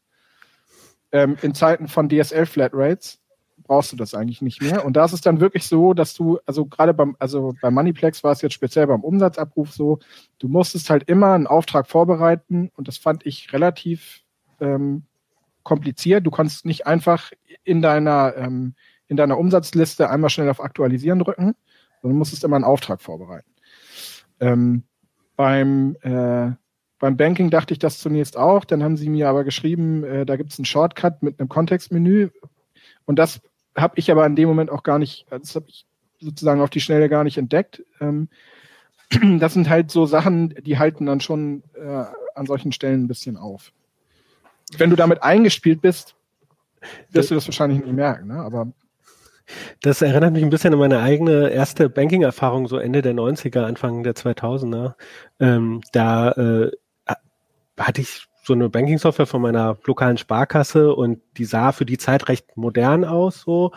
Ähm, in Zeiten von DSL-Flatrates brauchst du das eigentlich nicht mehr. Und da ist es dann wirklich so, dass du, also gerade beim, also bei Moneyplex war es jetzt speziell beim Umsatzabruf so, du musstest halt immer einen Auftrag vorbereiten und das fand ich relativ ähm, kompliziert. Du konntest nicht einfach in deiner, ähm, in deiner Umsatzliste einmal schnell auf Aktualisieren drücken, sondern musstest immer einen Auftrag vorbereiten. Ähm, beim, äh, beim Banking dachte ich das zunächst auch, dann haben sie mir aber geschrieben, äh, da gibt es einen Shortcut mit einem Kontextmenü. Und das habe ich aber in dem Moment auch gar nicht, das habe ich sozusagen auf die Schnelle gar nicht entdeckt. Ähm, *clears throat* das sind halt so Sachen, die halten dann schon äh, an solchen Stellen ein bisschen auf. Wenn du damit eingespielt bist, wirst du das wahrscheinlich nicht merken, ne? aber das erinnert mich ein bisschen an meine eigene erste Banking-Erfahrung, so Ende der 90er, Anfang der 2000er. Ähm, da äh, hatte ich so eine Banking-Software von meiner lokalen Sparkasse und die sah für die Zeit recht modern aus, so.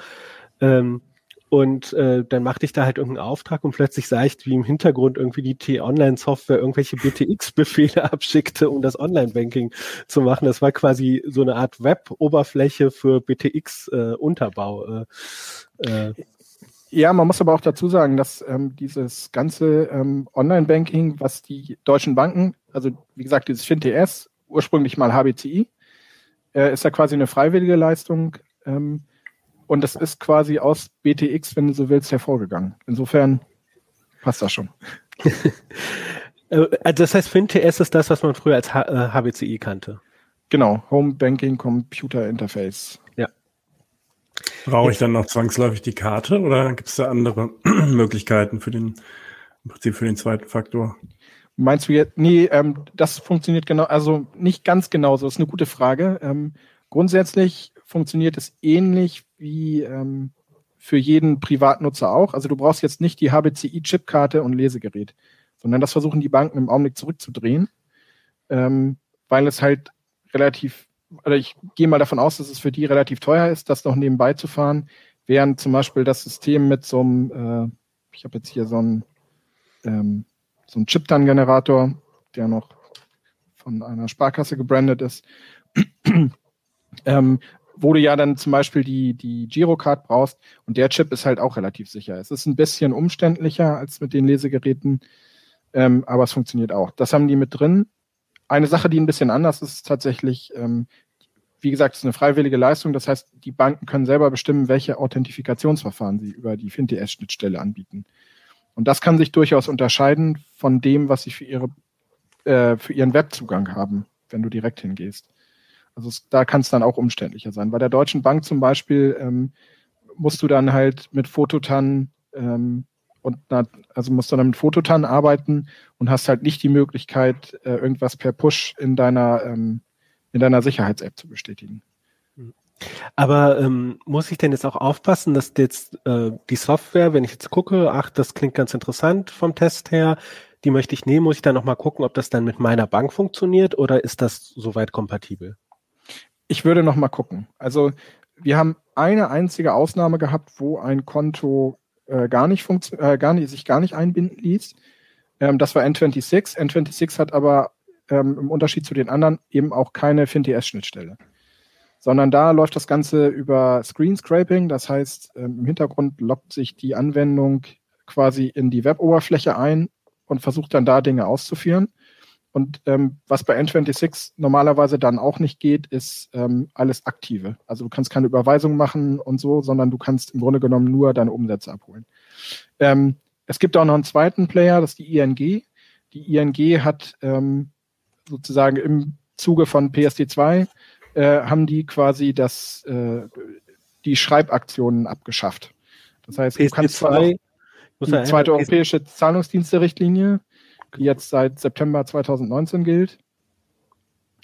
Ähm, und äh, dann machte ich da halt irgendeinen Auftrag und plötzlich sah ich, wie im Hintergrund irgendwie die T-Online-Software irgendwelche BTX-Befehle *laughs* abschickte, um das Online-Banking zu machen. Das war quasi so eine Art Web-Oberfläche für BTX-Unterbau. Äh, äh. Ja, man muss aber auch dazu sagen, dass ähm, dieses ganze ähm, Online-Banking, was die deutschen Banken, also wie gesagt, dieses FinTS, ursprünglich mal HBCI, äh, ist ja quasi eine freiwillige Leistung. Ähm, und das ist quasi aus BTX, wenn du so willst, hervorgegangen. Insofern passt das schon. *laughs* Äh, also das heißt, FinTS ist das, was man früher als HBCI kannte. Genau, Home Banking Computer Interface. Ja. Brauche ich dann noch zwangsläufig die Karte oder gibt es da andere *clears throat* Möglichkeiten für den, im Prinzip für den zweiten Faktor? Meinst du jetzt? Nee, ähm, das funktioniert genau, also nicht ganz genauso. Das ist eine gute Frage. Ähm, grundsätzlich funktioniert es ähnlich wie ähm, für jeden Privatnutzer auch. Also du brauchst jetzt nicht die HBCI-Chipkarte und Lesegerät, sondern das versuchen die Banken im Augenblick zurückzudrehen, ähm, weil es halt relativ, oder ich gehe mal davon aus, dass es für die relativ teuer ist, das noch nebenbei zu fahren, während zum Beispiel das System mit so einem, äh, ich habe jetzt hier so einen, ähm, so einen Chip-Dann-Generator, der noch von einer Sparkasse gebrandet ist, *clears throat* ähm, wo du ja dann zum Beispiel die, die Girocard brauchst und der Chip ist halt auch relativ sicher. Es ist ein bisschen umständlicher als mit den Lesegeräten, ähm, aber es funktioniert auch. Das haben die mit drin. Eine Sache, die ein bisschen anders ist, ist tatsächlich, ähm, wie gesagt, es ist eine freiwillige Leistung. Das heißt, die Banken können selber bestimmen, welche Authentifikationsverfahren sie über die FinTS-Schnittstelle anbieten. Und das kann sich durchaus unterscheiden von dem, was sie für ihre äh, für ihren Webzugang haben, wenn du direkt hingehst. Also es, da kann es dann auch umständlicher sein. Bei der Deutschen Bank zum Beispiel ähm, musst du dann halt mit Fototan ähm, und na, also musst du dann mit Fototan arbeiten und hast halt nicht die Möglichkeit, äh, irgendwas per Push in deiner ähm, in deiner Sicherheits-App zu bestätigen. Aber ähm, muss ich denn jetzt auch aufpassen, dass jetzt äh, die Software, wenn ich jetzt gucke, ach, das klingt ganz interessant vom Test her, die möchte ich nehmen, muss ich dann nochmal gucken, ob das dann mit meiner Bank funktioniert oder ist das soweit kompatibel? ich würde noch mal gucken. Also wir haben eine einzige Ausnahme gehabt, wo ein Konto äh, gar, nicht äh, gar nicht sich gar nicht einbinden ließ. Ähm, das war N26. N26 hat aber ähm, im Unterschied zu den anderen eben auch keine FinTS-Schnittstelle. Sondern da läuft das Ganze über Screen Scraping. Das heißt, ähm, im Hintergrund lockt sich die Anwendung quasi in die Web-Oberfläche ein und versucht dann da Dinge auszuführen. Und ähm, was bei N26 normalerweise dann auch nicht geht, ist ähm, alles Aktive. Also du kannst keine Überweisung machen und so, sondern du kannst im Grunde genommen nur deine Umsätze abholen. Ähm, es gibt auch noch einen zweiten Player, das ist die ING. Die ING hat ähm, sozusagen im Zuge von PSD2 äh, haben die quasi das, äh, die Schreibaktionen abgeschafft. Das heißt, PSD du kannst zwar die zweite europäische Zahlungsdienste-Richtlinie die jetzt seit September 2019 gilt.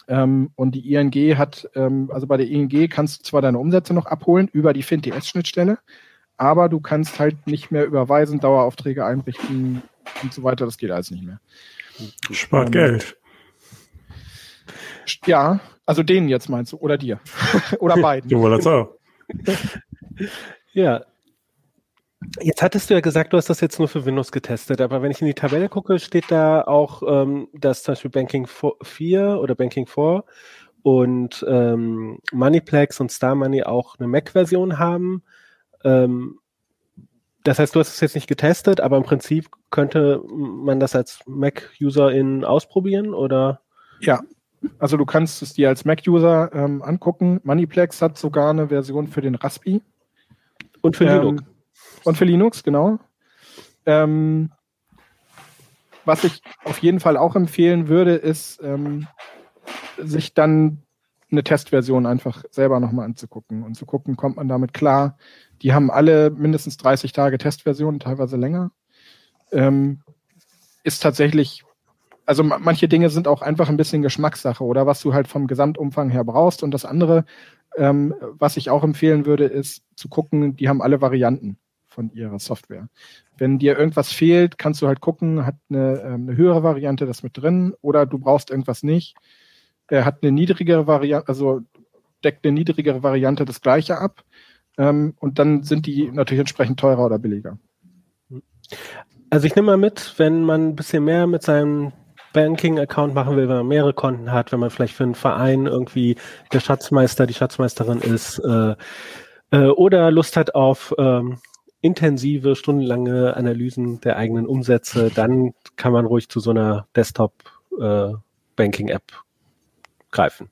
Ähm, und die ING hat, ähm, also bei der ING kannst du zwar deine Umsätze noch abholen über die FinTS-Schnittstelle, aber du kannst halt nicht mehr überweisen, Daueraufträge einrichten und so weiter. Das geht alles nicht mehr. Spart ähm, Geld. Ja, also denen jetzt meinst du, oder dir. *laughs* oder beiden. Du wolltest auch. *laughs* ja, Jetzt hattest du ja gesagt, du hast das jetzt nur für Windows getestet, aber wenn ich in die Tabelle gucke, steht da auch, ähm, dass zum Beispiel Banking 4 oder Banking 4 und ähm, Moneyplex und Star Money auch eine Mac-Version haben. Ähm, das heißt, du hast es jetzt nicht getestet, aber im Prinzip könnte man das als Mac-User ausprobieren oder? Ja, also du kannst es dir als Mac-User ähm, angucken. Moneyplex hat sogar eine Version für den Raspi. Und für ähm, Linux. Und für Linux, genau. Ähm, was ich auf jeden Fall auch empfehlen würde, ist, ähm, sich dann eine Testversion einfach selber nochmal anzugucken und zu gucken, kommt man damit klar. Die haben alle mindestens 30 Tage Testversionen, teilweise länger. Ähm, ist tatsächlich, also manche Dinge sind auch einfach ein bisschen Geschmackssache oder was du halt vom Gesamtumfang her brauchst. Und das andere, ähm, was ich auch empfehlen würde, ist zu gucken, die haben alle Varianten von ihrer Software. Wenn dir irgendwas fehlt, kannst du halt gucken, hat eine, ähm, eine höhere Variante das mit drin oder du brauchst irgendwas nicht. Er hat eine niedrigere Variante, also deckt eine niedrigere Variante das gleiche ab. Ähm, und dann sind die natürlich entsprechend teurer oder billiger. Also ich nehme mal mit, wenn man ein bisschen mehr mit seinem Banking-Account machen will, wenn man mehrere Konten hat, wenn man vielleicht für einen Verein irgendwie der Schatzmeister, die Schatzmeisterin ist, äh, äh, oder Lust hat auf ähm, intensive, stundenlange Analysen der eigenen Umsätze, dann kann man ruhig zu so einer Desktop-Banking-App äh, greifen.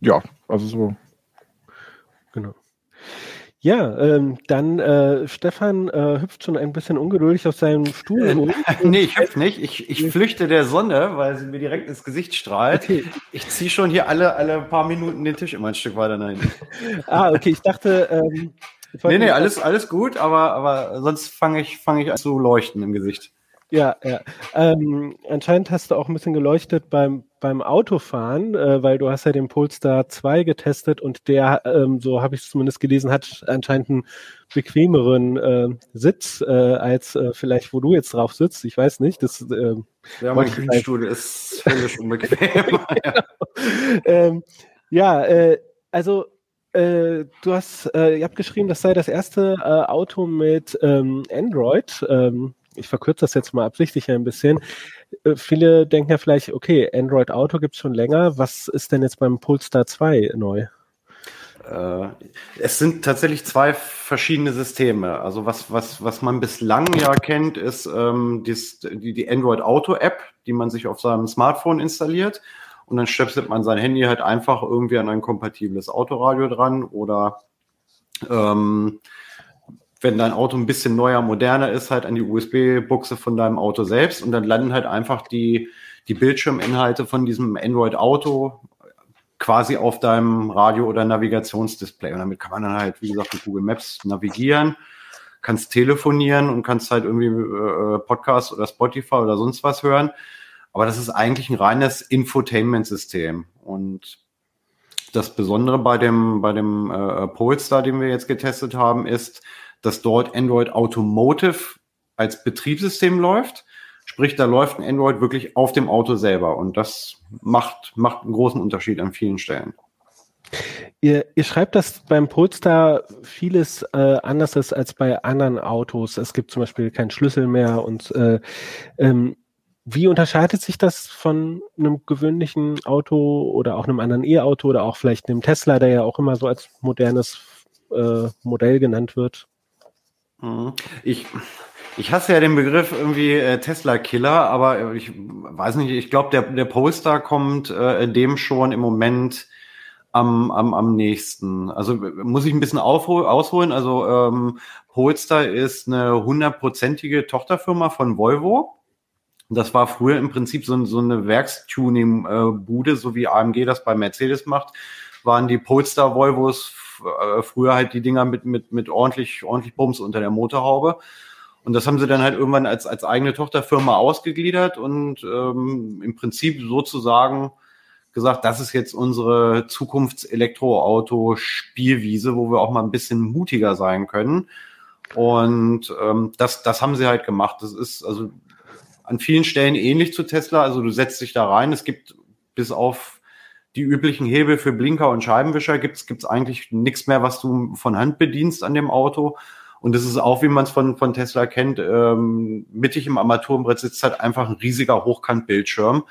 Ja, also so. Genau. Ja, ähm, dann äh, Stefan äh, hüpft schon ein bisschen ungeduldig auf seinem Stuhl. Äh, *laughs* nee, ich hüpfe nicht. Ich, ich flüchte der Sonne, weil sie mir direkt ins Gesicht strahlt. Okay. Ich ziehe schon hier alle, alle paar Minuten den Tisch immer ein Stück weiter nach hinten. *laughs* ah, okay. Ich dachte, ähm, Nee, nee, alles, alles gut, aber, aber sonst fange ich, fange ich an zu leuchten im Gesicht. Ja, ja. Ähm, anscheinend hast du auch ein bisschen geleuchtet beim, beim Autofahren, äh, weil du hast ja den Polestar 2 getestet und der, ähm, so habe ich es zumindest gelesen, hat anscheinend einen bequemeren äh, Sitz äh, als äh, vielleicht, wo du jetzt drauf sitzt. Ich weiß nicht. Das, äh, ja, mein Kühlstuhl ist völlig unbequem. *laughs* ja, ähm, ja äh, also äh, du hast, äh, ihr habt geschrieben, das sei das erste äh, Auto mit ähm, Android. Ähm, ich verkürze das jetzt mal absichtlich ein bisschen. Äh, viele denken ja vielleicht, okay, Android Auto gibt es schon länger. Was ist denn jetzt beim Polestar 2 neu? Äh, es sind tatsächlich zwei verschiedene Systeme. Also was, was, was man bislang ja kennt, ist ähm, die, die Android Auto App, die man sich auf seinem Smartphone installiert und dann stöpselt man sein Handy halt einfach irgendwie an ein kompatibles Autoradio dran oder ähm, wenn dein Auto ein bisschen neuer, moderner ist, halt an die USB-Buchse von deinem Auto selbst und dann landen halt einfach die, die Bildschirminhalte von diesem Android-Auto quasi auf deinem Radio- oder Navigationsdisplay. Und damit kann man dann halt, wie gesagt, mit Google Maps navigieren, kannst telefonieren und kannst halt irgendwie äh, Podcast oder Spotify oder sonst was hören. Aber das ist eigentlich ein reines Infotainment-System. Und das Besondere bei dem, bei dem äh, Polestar, den wir jetzt getestet haben, ist, dass dort Android Automotive als Betriebssystem läuft. Sprich, da läuft ein Android wirklich auf dem Auto selber. Und das macht, macht einen großen Unterschied an vielen Stellen. Ihr, ihr schreibt, dass beim Polestar vieles äh, anders ist als bei anderen Autos. Es gibt zum Beispiel keinen Schlüssel mehr und äh, ähm, wie unterscheidet sich das von einem gewöhnlichen Auto oder auch einem anderen E-Auto oder auch vielleicht einem Tesla, der ja auch immer so als modernes äh, Modell genannt wird? Mhm. Ich, ich hasse ja den Begriff irgendwie äh, Tesla-Killer, aber ich weiß nicht, ich glaube, der, der Polestar kommt äh, dem schon im Moment am, am, am nächsten. Also muss ich ein bisschen aufhol ausholen. Also ähm, Polestar ist eine hundertprozentige Tochterfirma von Volvo. Das war früher im Prinzip so, so eine Werkstuning-Bude, so wie AMG das bei Mercedes macht, waren die Polestar Volvos äh, früher halt die Dinger mit, mit, mit ordentlich, ordentlich Bums unter der Motorhaube. Und das haben sie dann halt irgendwann als, als eigene Tochterfirma ausgegliedert und ähm, im Prinzip sozusagen gesagt, das ist jetzt unsere Zukunftselektroauto-Spielwiese, wo wir auch mal ein bisschen mutiger sein können. Und ähm, das, das haben sie halt gemacht. Das ist also an vielen Stellen ähnlich zu Tesla. Also du setzt dich da rein. Es gibt bis auf die üblichen Hebel für Blinker und Scheibenwischer gibt's gibt's eigentlich nichts mehr, was du von Hand bedienst an dem Auto. Und das ist auch, wie man es von, von Tesla kennt, ähm, mittig im Armaturenbrett sitzt halt einfach ein riesiger Hochkantbildschirm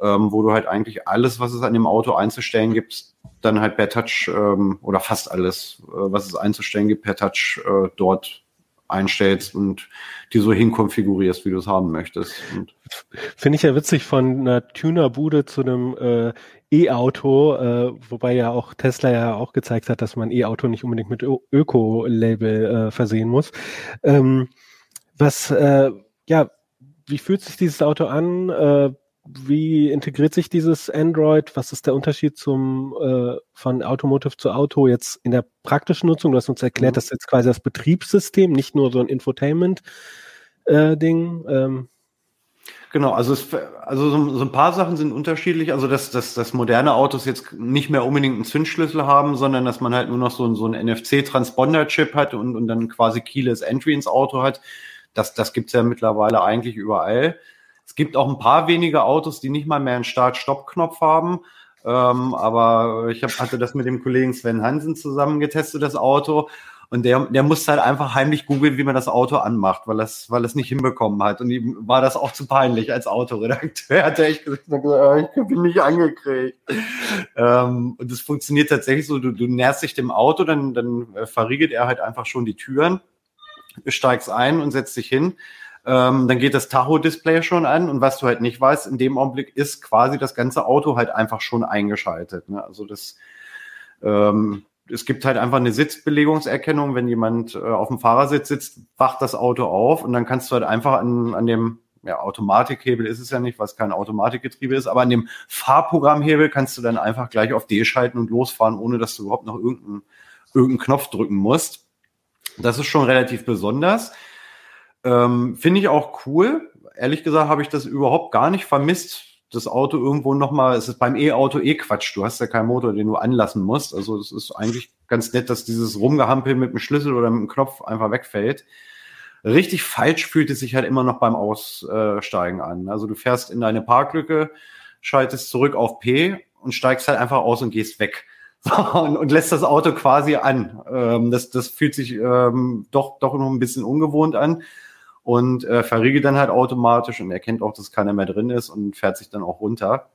ähm, wo du halt eigentlich alles, was es an dem Auto einzustellen gibt, dann halt per Touch ähm, oder fast alles, äh, was es einzustellen gibt, per Touch äh, dort einstellst und die so hinkonfigurierst, wie du es haben möchtest. Finde ich ja witzig von einer Tunerbude zu einem äh, E-Auto, äh, wobei ja auch Tesla ja auch gezeigt hat, dass man E-Auto nicht unbedingt mit Öko-Label äh, versehen muss. Ähm, was, äh, ja, wie fühlt sich dieses Auto an? Wie integriert sich dieses Android? Was ist der Unterschied zum äh, von Automotive zu Auto jetzt in der praktischen Nutzung? Du hast uns erklärt, mhm. das ist jetzt quasi das Betriebssystem, nicht nur so ein Infotainment-Ding. Äh, ähm. Genau, also, es, also so, so, ein paar Sachen sind unterschiedlich. Also dass, dass, dass moderne Autos jetzt nicht mehr unbedingt einen Zündschlüssel haben, sondern dass man halt nur noch so, so einen NFC-Transponder-Chip hat und, und dann quasi Keyless Entry ins Auto hat. Das, das gibt's ja mittlerweile eigentlich überall. Es gibt auch ein paar wenige Autos, die nicht mal mehr einen Start-Stopp-Knopf haben. Ähm, aber ich hab, hatte das mit dem Kollegen Sven Hansen zusammen getestet, das Auto. Und der, der musste halt einfach heimlich googeln, wie man das Auto anmacht, weil es, weil es nicht hinbekommen hat. Und ihm war das auch zu peinlich als Autoredakteur. *laughs* Hat er echt gesagt, oh, ich bin nicht angekriegt. ähm, und es funktioniert tatsächlich so, du, du näherst dich dem Auto, dann, dann äh, verriegelt er halt einfach schon die Türen, steigst ein und setzt dich hin ähm, dann geht das Tacho-Display schon an und was du halt nicht weißt, in dem Augenblick ist quasi das ganze Auto halt einfach schon eingeschaltet. Ne? Also das, ähm, es gibt halt einfach eine Sitzbelegungserkennung, wenn jemand äh, auf dem Fahrersitz sitzt, wacht das Auto auf und dann kannst du halt einfach an, an dem ja, Automatikhebel ist es ja nicht, was kein Automatikgetriebe ist, aber an dem Fahrprogrammhebel kannst du dann einfach gleich auf D schalten und losfahren, ohne dass du überhaupt noch irgendeinen, irgendeinen Knopf drücken musst. Das ist schon relativ besonders. Ähm, Finde ich auch cool. Ehrlich gesagt habe ich das überhaupt gar nicht vermisst, das Auto irgendwo nochmal, es ist beim E-Auto eh Quatsch. Du hast ja keinen Motor, den du anlassen musst. Also es ist eigentlich ganz nett, dass dieses Rumgehampel mit dem Schlüssel oder mit dem Knopf einfach wegfällt. Richtig falsch fühlt es sich halt immer noch beim Aussteigen an. Also du fährst in deine Parklücke, schaltest zurück auf P und steigst halt einfach aus und gehst weg. *laughs* und, und, lässt das Auto quasi an. Ähm, das, das fühlt sich ähm, doch, doch noch ein bisschen ungewohnt an und äh, verriegelt dann halt automatisch und erkennt auch, dass keiner mehr drin ist und fährt sich dann auch runter.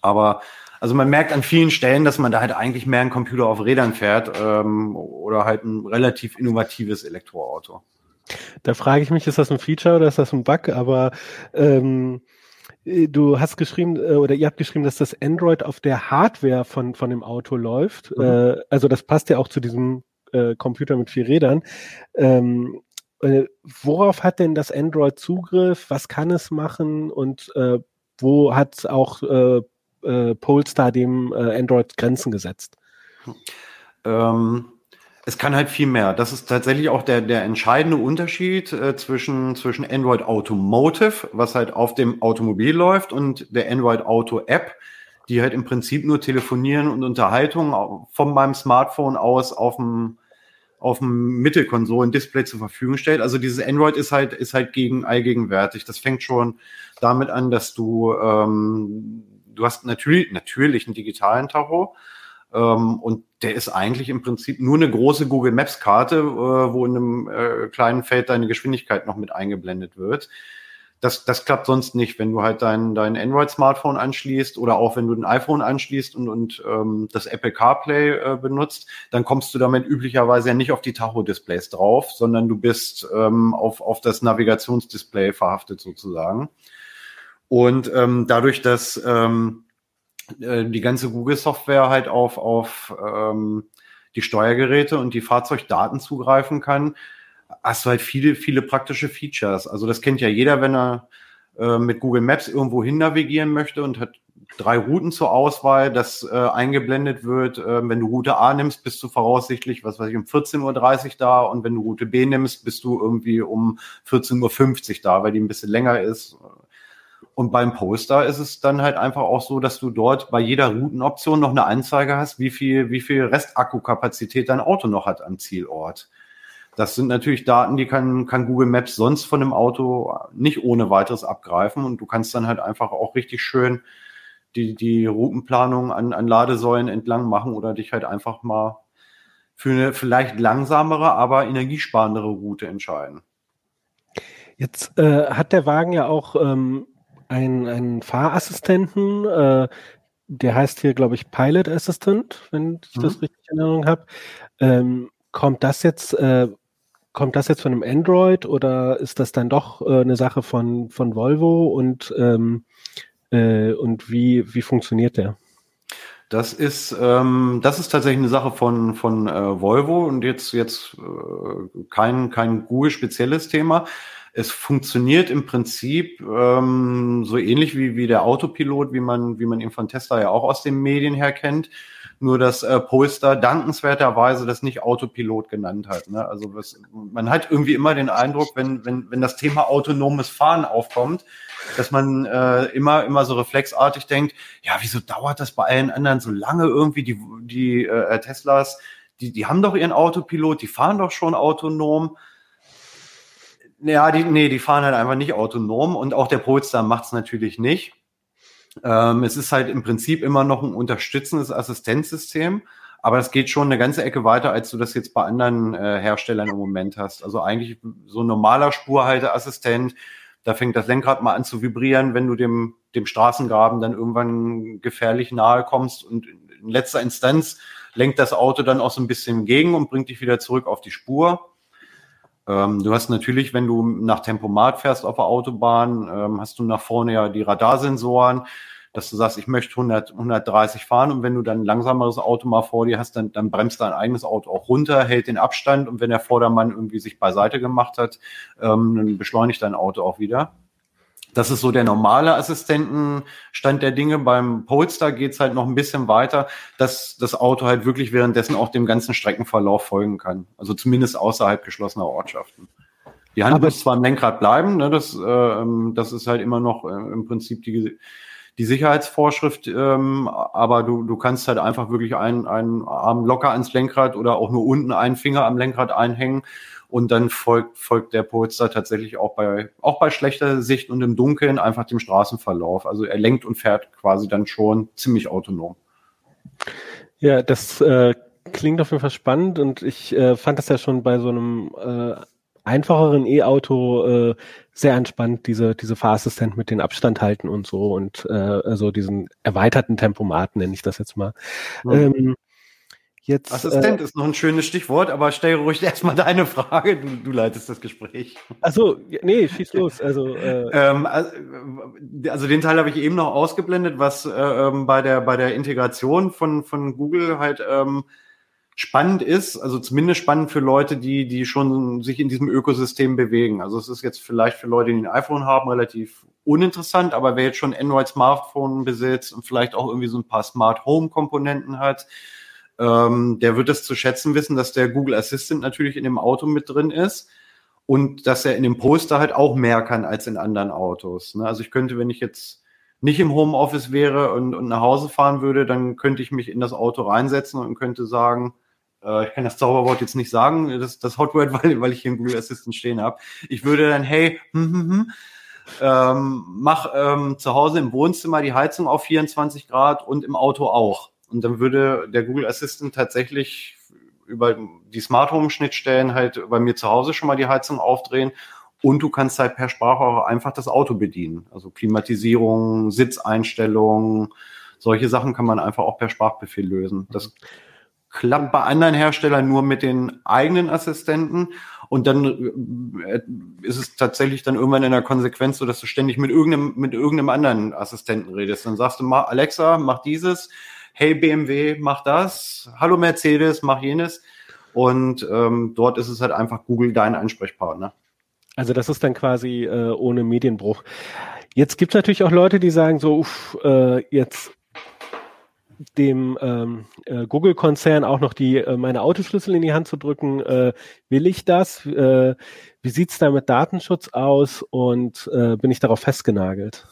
Aber also man merkt an vielen Stellen, dass man da halt eigentlich mehr ein Computer auf Rädern fährt ähm, oder halt ein relativ innovatives Elektroauto. Da frage ich mich, ist das ein Feature oder ist das ein Bug? Aber ähm, du hast geschrieben äh, oder ihr habt geschrieben, dass das Android auf der Hardware von, von dem Auto läuft. Mhm. Äh, also das passt ja auch zu diesem äh, Computer mit vier Rädern. Ähm, äh, worauf hat denn das Android Zugriff? Was kann es machen? Und äh, wo hat auch äh, äh, Polestar dem äh, Android Grenzen gesetzt? Ähm, es kann halt viel mehr. Das ist tatsächlich auch der, der entscheidende Unterschied äh, zwischen, zwischen Android Automotive, was halt auf dem Automobil läuft, und der Android Auto App, die halt im Prinzip nur telefonieren und Unterhaltung von meinem Smartphone aus auf dem auf dem Mittelkonsolen-Display zur Verfügung stellt. Also dieses Android ist halt, ist halt gegen allgegenwärtig. Das fängt schon damit an, dass du, ähm, du hast natürlich, natürlich einen digitalen Tacho, Ähm, und der ist eigentlich im Prinzip nur eine große Google Maps Karte, äh, wo in einem äh, kleinen Feld deine Geschwindigkeit noch mit eingeblendet wird. Das, das klappt sonst nicht, wenn du halt dein, dein Android-Smartphone anschließt oder auch wenn du ein iPhone anschließt und, und ähm, das Apple CarPlay äh, benutzt, dann kommst du damit üblicherweise ja nicht auf die Tacho-Displays drauf, sondern du bist ähm, auf, auf das Navigationsdisplay verhaftet sozusagen. Und ähm, dadurch, dass ähm, äh, die ganze Google-Software halt auf, auf ähm, die Steuergeräte und die Fahrzeugdaten zugreifen kann, hast du halt viele, viele praktische Features. Also das kennt ja jeder, wenn er äh, mit Google Maps irgendwo hin navigieren möchte und hat drei Routen zur Auswahl, das äh, eingeblendet wird. Äh, wenn du Route A nimmst, bist du voraussichtlich, was weiß ich, um 14.30 Uhr da und wenn du Route B nimmst, bist du irgendwie um 14.50 Uhr da, weil die ein bisschen länger ist. Und beim Poster ist es dann halt einfach auch so, dass du dort bei jeder Routenoption noch eine Anzeige hast, wie viel, wie viel Restakkukapazität dein Auto noch hat am Zielort. Das sind natürlich Daten, die kann, kann Google Maps sonst von dem Auto nicht ohne weiteres abgreifen. Und du kannst dann halt einfach auch richtig schön die, die Routenplanung an, an Ladesäulen entlang machen oder dich halt einfach mal für eine vielleicht langsamere, aber energiesparendere Route entscheiden. Jetzt äh, hat der Wagen ja auch ähm, einen, einen Fahrassistenten, äh, der heißt hier, glaube ich, Pilot Assistant, wenn ich mhm. das richtig in Erinnerung habe. Ähm, kommt das jetzt, äh, kommt das jetzt von einem Android oder ist das dann doch äh, eine Sache von, von Volvo und, ähm, äh, und wie, wie funktioniert der? Das ist, ähm, das ist tatsächlich eine Sache von, von äh, Volvo und jetzt, jetzt äh, kein, kein Google-spezielles Thema. Es funktioniert im Prinzip ähm, so ähnlich wie, wie der Autopilot, wie man, wie man ihn von Tesla ja auch aus den Medien her kennt. Nur dass äh, Polestar dankenswerterweise das nicht Autopilot genannt hat. Ne? Also was, man hat irgendwie immer den Eindruck, wenn, wenn, wenn das Thema autonomes Fahren aufkommt, dass man äh, immer, immer so reflexartig denkt, ja, wieso dauert das bei allen anderen so lange irgendwie, die, die äh, Teslas, die, die haben doch ihren Autopilot, die fahren doch schon autonom. Ja, die, nee, die fahren halt einfach nicht autonom und auch der Polestar macht es natürlich nicht. Ähm, es ist halt im Prinzip immer noch ein unterstützendes Assistenzsystem, aber es geht schon eine ganze Ecke weiter, als du das jetzt bei anderen äh, Herstellern im Moment hast. Also eigentlich so ein normaler Spurhalteassistent, da fängt das Lenkrad mal an zu vibrieren, wenn du dem, dem Straßengraben dann irgendwann gefährlich nahe kommst und in letzter Instanz lenkt das Auto dann auch so ein bisschen gegen und bringt dich wieder zurück auf die Spur. Ähm, du hast natürlich, wenn du nach Tempomat fährst auf der Autobahn, ähm, hast du nach vorne ja die Radarsensoren, dass du sagst, ich möchte 100, 130 fahren und wenn du dann ein langsameres Auto mal vor dir hast, dann, dann bremst dein eigenes Auto auch runter, hält den Abstand und wenn der Vordermann irgendwie sich beiseite gemacht hat, ähm, dann beschleunigt dein Auto auch wieder. Das ist so der normale Assistentenstand der Dinge. Beim Polestar geht's halt noch ein bisschen weiter, dass das Auto halt wirklich währenddessen auch dem ganzen Streckenverlauf folgen kann. Also zumindest außerhalb geschlossener Ortschaften. Die Hand Aber muss zwar am Lenkrad bleiben, ne, das, äh, das ist halt immer noch äh, im Prinzip die, die Sicherheitsvorschrift, ähm, aber du, du kannst halt einfach wirklich einen, einen Arm locker ans Lenkrad oder auch nur unten einen Finger am Lenkrad einhängen und dann folgt, folgt der Polster tatsächlich auch bei, auch bei schlechter Sicht und im Dunkeln einfach dem Straßenverlauf. Also er lenkt und fährt quasi dann schon ziemlich autonom. Ja, das äh, klingt auf jeden Fall spannend und ich äh, fand das ja schon bei so einem äh, einfacheren E-Auto äh, sehr entspannt, diese, diese Fahrassistent mit den Abstand halten und so und äh, also diesen erweiterten Tempomat nenne ich das jetzt mal. Mhm. Ähm, Jetzt, Assistent äh, ist noch ein schönes Stichwort, aber stell ruhig *laughs* erstmal deine Frage. Du, du leitest das Gespräch. Also nee, schieß los. Also, äh, ähm, also den Teil habe ich eben noch ausgeblendet, was äh, ähm, bei der bei der Integration von von Google halt ähm, spannend ist. Also zumindest spannend für Leute, die die schon sich in diesem Ökosystem bewegen. Also es ist jetzt vielleicht für Leute, die ein iPhone haben, relativ uninteressant, aber wer jetzt schon Android Smartphone besitzt und vielleicht auch irgendwie so ein paar Smart Home Komponenten hat ähm, der wird es zu schätzen wissen, dass der Google Assistant natürlich in dem Auto mit drin ist und dass er in dem Poster halt auch mehr kann als in anderen Autos. Ne? Also ich könnte, wenn ich jetzt nicht im Homeoffice wäre und, und nach Hause fahren würde, dann könnte ich mich in das Auto reinsetzen und könnte sagen, äh, ich kann das Zauberwort jetzt nicht sagen, das, das Hotword, *laughs* weil, weil ich hier einen Google Assistant stehen habe. Ich würde dann, hey, hm, hm, hm, ähm, mach ähm, zu Hause im Wohnzimmer die Heizung auf 24 Grad und im Auto auch. Und dann würde der Google Assistant tatsächlich über die Smart Home Schnittstellen halt bei mir zu Hause schon mal die Heizung aufdrehen und du kannst halt per Sprache auch einfach das Auto bedienen. Also Klimatisierung, Sitzeinstellungen, solche Sachen kann man einfach auch per Sprachbefehl lösen. Das klappt bei anderen Herstellern nur mit den eigenen Assistenten. Und dann äh, ist es tatsächlich dann irgendwann in der Konsequenz so, dass du ständig mit irgendeinem, mit irgendeinem anderen Assistenten redest. Dann sagst du, Alexa, mach dieses. Hey BMW, mach das. Hallo Mercedes, mach jenes. Und ähm, dort ist es halt einfach Google dein Ansprechpartner. Also das ist dann quasi äh, ohne Medienbruch. Jetzt gibt es natürlich auch Leute, die sagen so, uff, äh, jetzt dem ähm, äh, Google-Konzern auch noch die äh, meine Autoschlüssel in die Hand zu drücken, äh, will ich das? Äh, wie sieht's da mit Datenschutz aus und äh, bin ich darauf festgenagelt?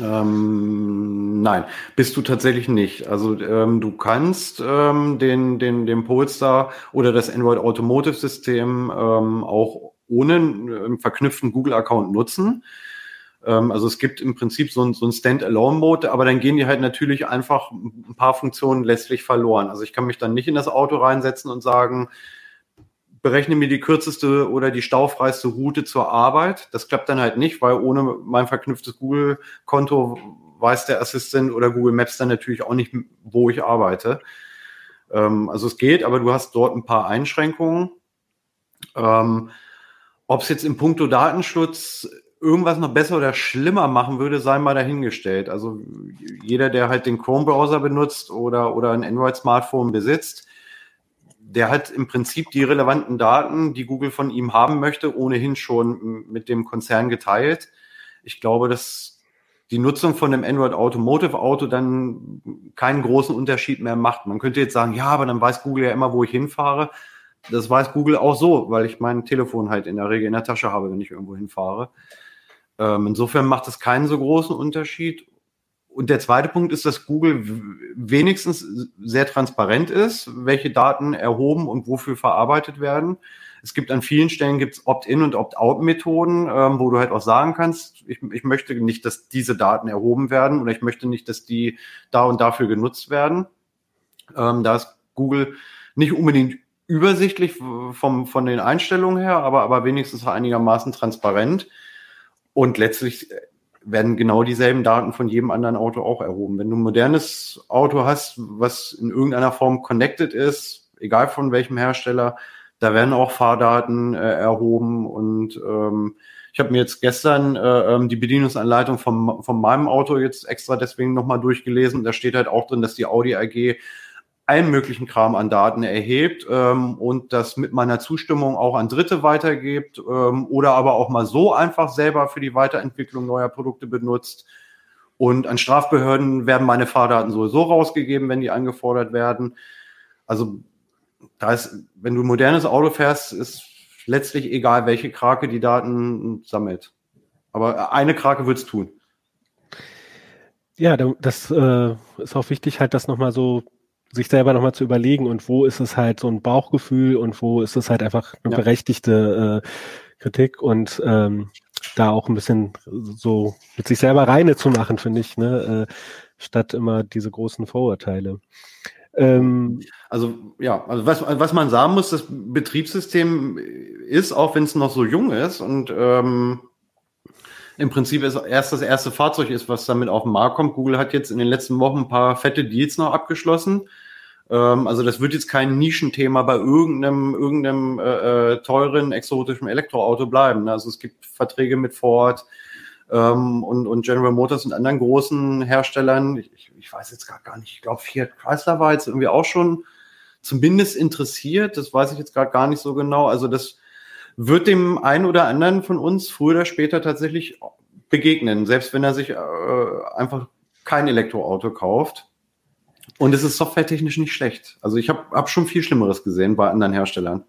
Ähm, nein, bist du tatsächlich nicht. Also ähm, du kannst ähm, den, den, den Polestar oder das Android Automotive System ähm, auch ohne einen verknüpften Google-Account nutzen. Ähm, also es gibt im Prinzip so ein, so ein Stand-alone-Mode, aber dann gehen die halt natürlich einfach ein paar Funktionen letztlich verloren. Also ich kann mich dann nicht in das Auto reinsetzen und sagen, berechne mir die kürzeste oder die staufreiste Route zur Arbeit. Das klappt dann halt nicht, weil ohne mein verknüpftes Google-Konto weiß der Assistent oder Google Maps dann natürlich auch nicht, wo ich arbeite. Ähm, also es geht, aber du hast dort ein paar Einschränkungen. Ähm, ob es jetzt im Punkto Datenschutz irgendwas noch besser oder schlimmer machen würde, sei mal dahingestellt. Also jeder, der halt den Chrome-Browser benutzt oder, oder ein Android-Smartphone besitzt, der hat im Prinzip die relevanten Daten, die Google von ihm haben möchte, ohnehin schon mit dem Konzern geteilt. Ich glaube, dass die Nutzung von einem Android Automotive Auto dann keinen großen Unterschied mehr macht. Man könnte jetzt sagen, ja, aber dann weiß Google ja immer, wo ich hinfahre das weiß Google auch so, weil ich mein Telefon halt in der Regel in der Tasche habe, wenn ich irgendwo hinfahre. Ähm, insofern macht es keinen so großen Unterschied. Und der zweite Punkt ist, dass Google wenigstens sehr transparent ist, welche Daten erhoben und wofür verarbeitet werden. Es gibt an vielen Stellen gibt's Opt-in und Opt-out-Methoden, ähm, wo du halt auch sagen kannst, ich, ich möchte nicht, dass diese Daten erhoben werden oder ich möchte nicht, dass die da und dafür genutzt werden. Ähm, da ist Google nicht unbedingt übersichtlich vom, von den Einstellungen her, aber, aber wenigstens einigermaßen transparent. Und letztlich werden genau dieselben Daten von jedem anderen Auto auch erhoben. Wenn du ein modernes Auto hast, was in irgendeiner Form connected ist, egal von welchem Hersteller, da werden auch Fahrdaten äh, erhoben. Und ähm, ich habe mir jetzt gestern äh, ähm, die Bedienungsanleitung von, von meinem Auto jetzt extra deswegen nochmal durchgelesen. Da steht halt auch drin, dass die Audi AG allen möglichen Kram an Daten erhebt ähm, und das mit meiner Zustimmung auch an Dritte weitergibt ähm, oder aber auch mal so einfach selber für die Weiterentwicklung neuer Produkte benutzt. Und an Strafbehörden werden meine Fahrdaten sowieso rausgegeben, wenn die angefordert werden. Also da ist, wenn du ein modernes Auto fährst, ist letztlich egal, welche Krake die Daten sammelt. Aber eine Krake wird's tun. Ja, das äh, ist auch wichtig, halt das nochmal so sich selber nochmal zu überlegen und wo ist es halt so ein Bauchgefühl und wo ist es halt einfach eine ja. berechtigte äh, Kritik und ähm, da auch ein bisschen so mit sich selber reine zu machen, finde ich, ne, äh, statt immer diese großen Vorurteile. Ähm, also ja, also was, was man sagen muss, das Betriebssystem ist, auch wenn es noch so jung ist und ähm, im Prinzip ist erst das erste Fahrzeug ist, was damit auf den Markt kommt. Google hat jetzt in den letzten Wochen ein paar fette Deals noch abgeschlossen. Ähm, also das wird jetzt kein Nischenthema bei irgendeinem, irgendeinem äh, äh, teuren, exotischen Elektroauto bleiben. Also es gibt Verträge mit Ford ähm, und, und General Motors und anderen großen Herstellern. Ich, ich weiß jetzt gar, gar nicht. Ich glaube, Fiat Chrysler war jetzt irgendwie auch schon zumindest interessiert. Das weiß ich jetzt gerade gar nicht so genau. Also das wird dem einen oder anderen von uns früher oder später tatsächlich begegnen, selbst wenn er sich äh, einfach kein Elektroauto kauft. Und es ist softwaretechnisch nicht schlecht. Also ich habe hab schon viel Schlimmeres gesehen bei anderen Herstellern.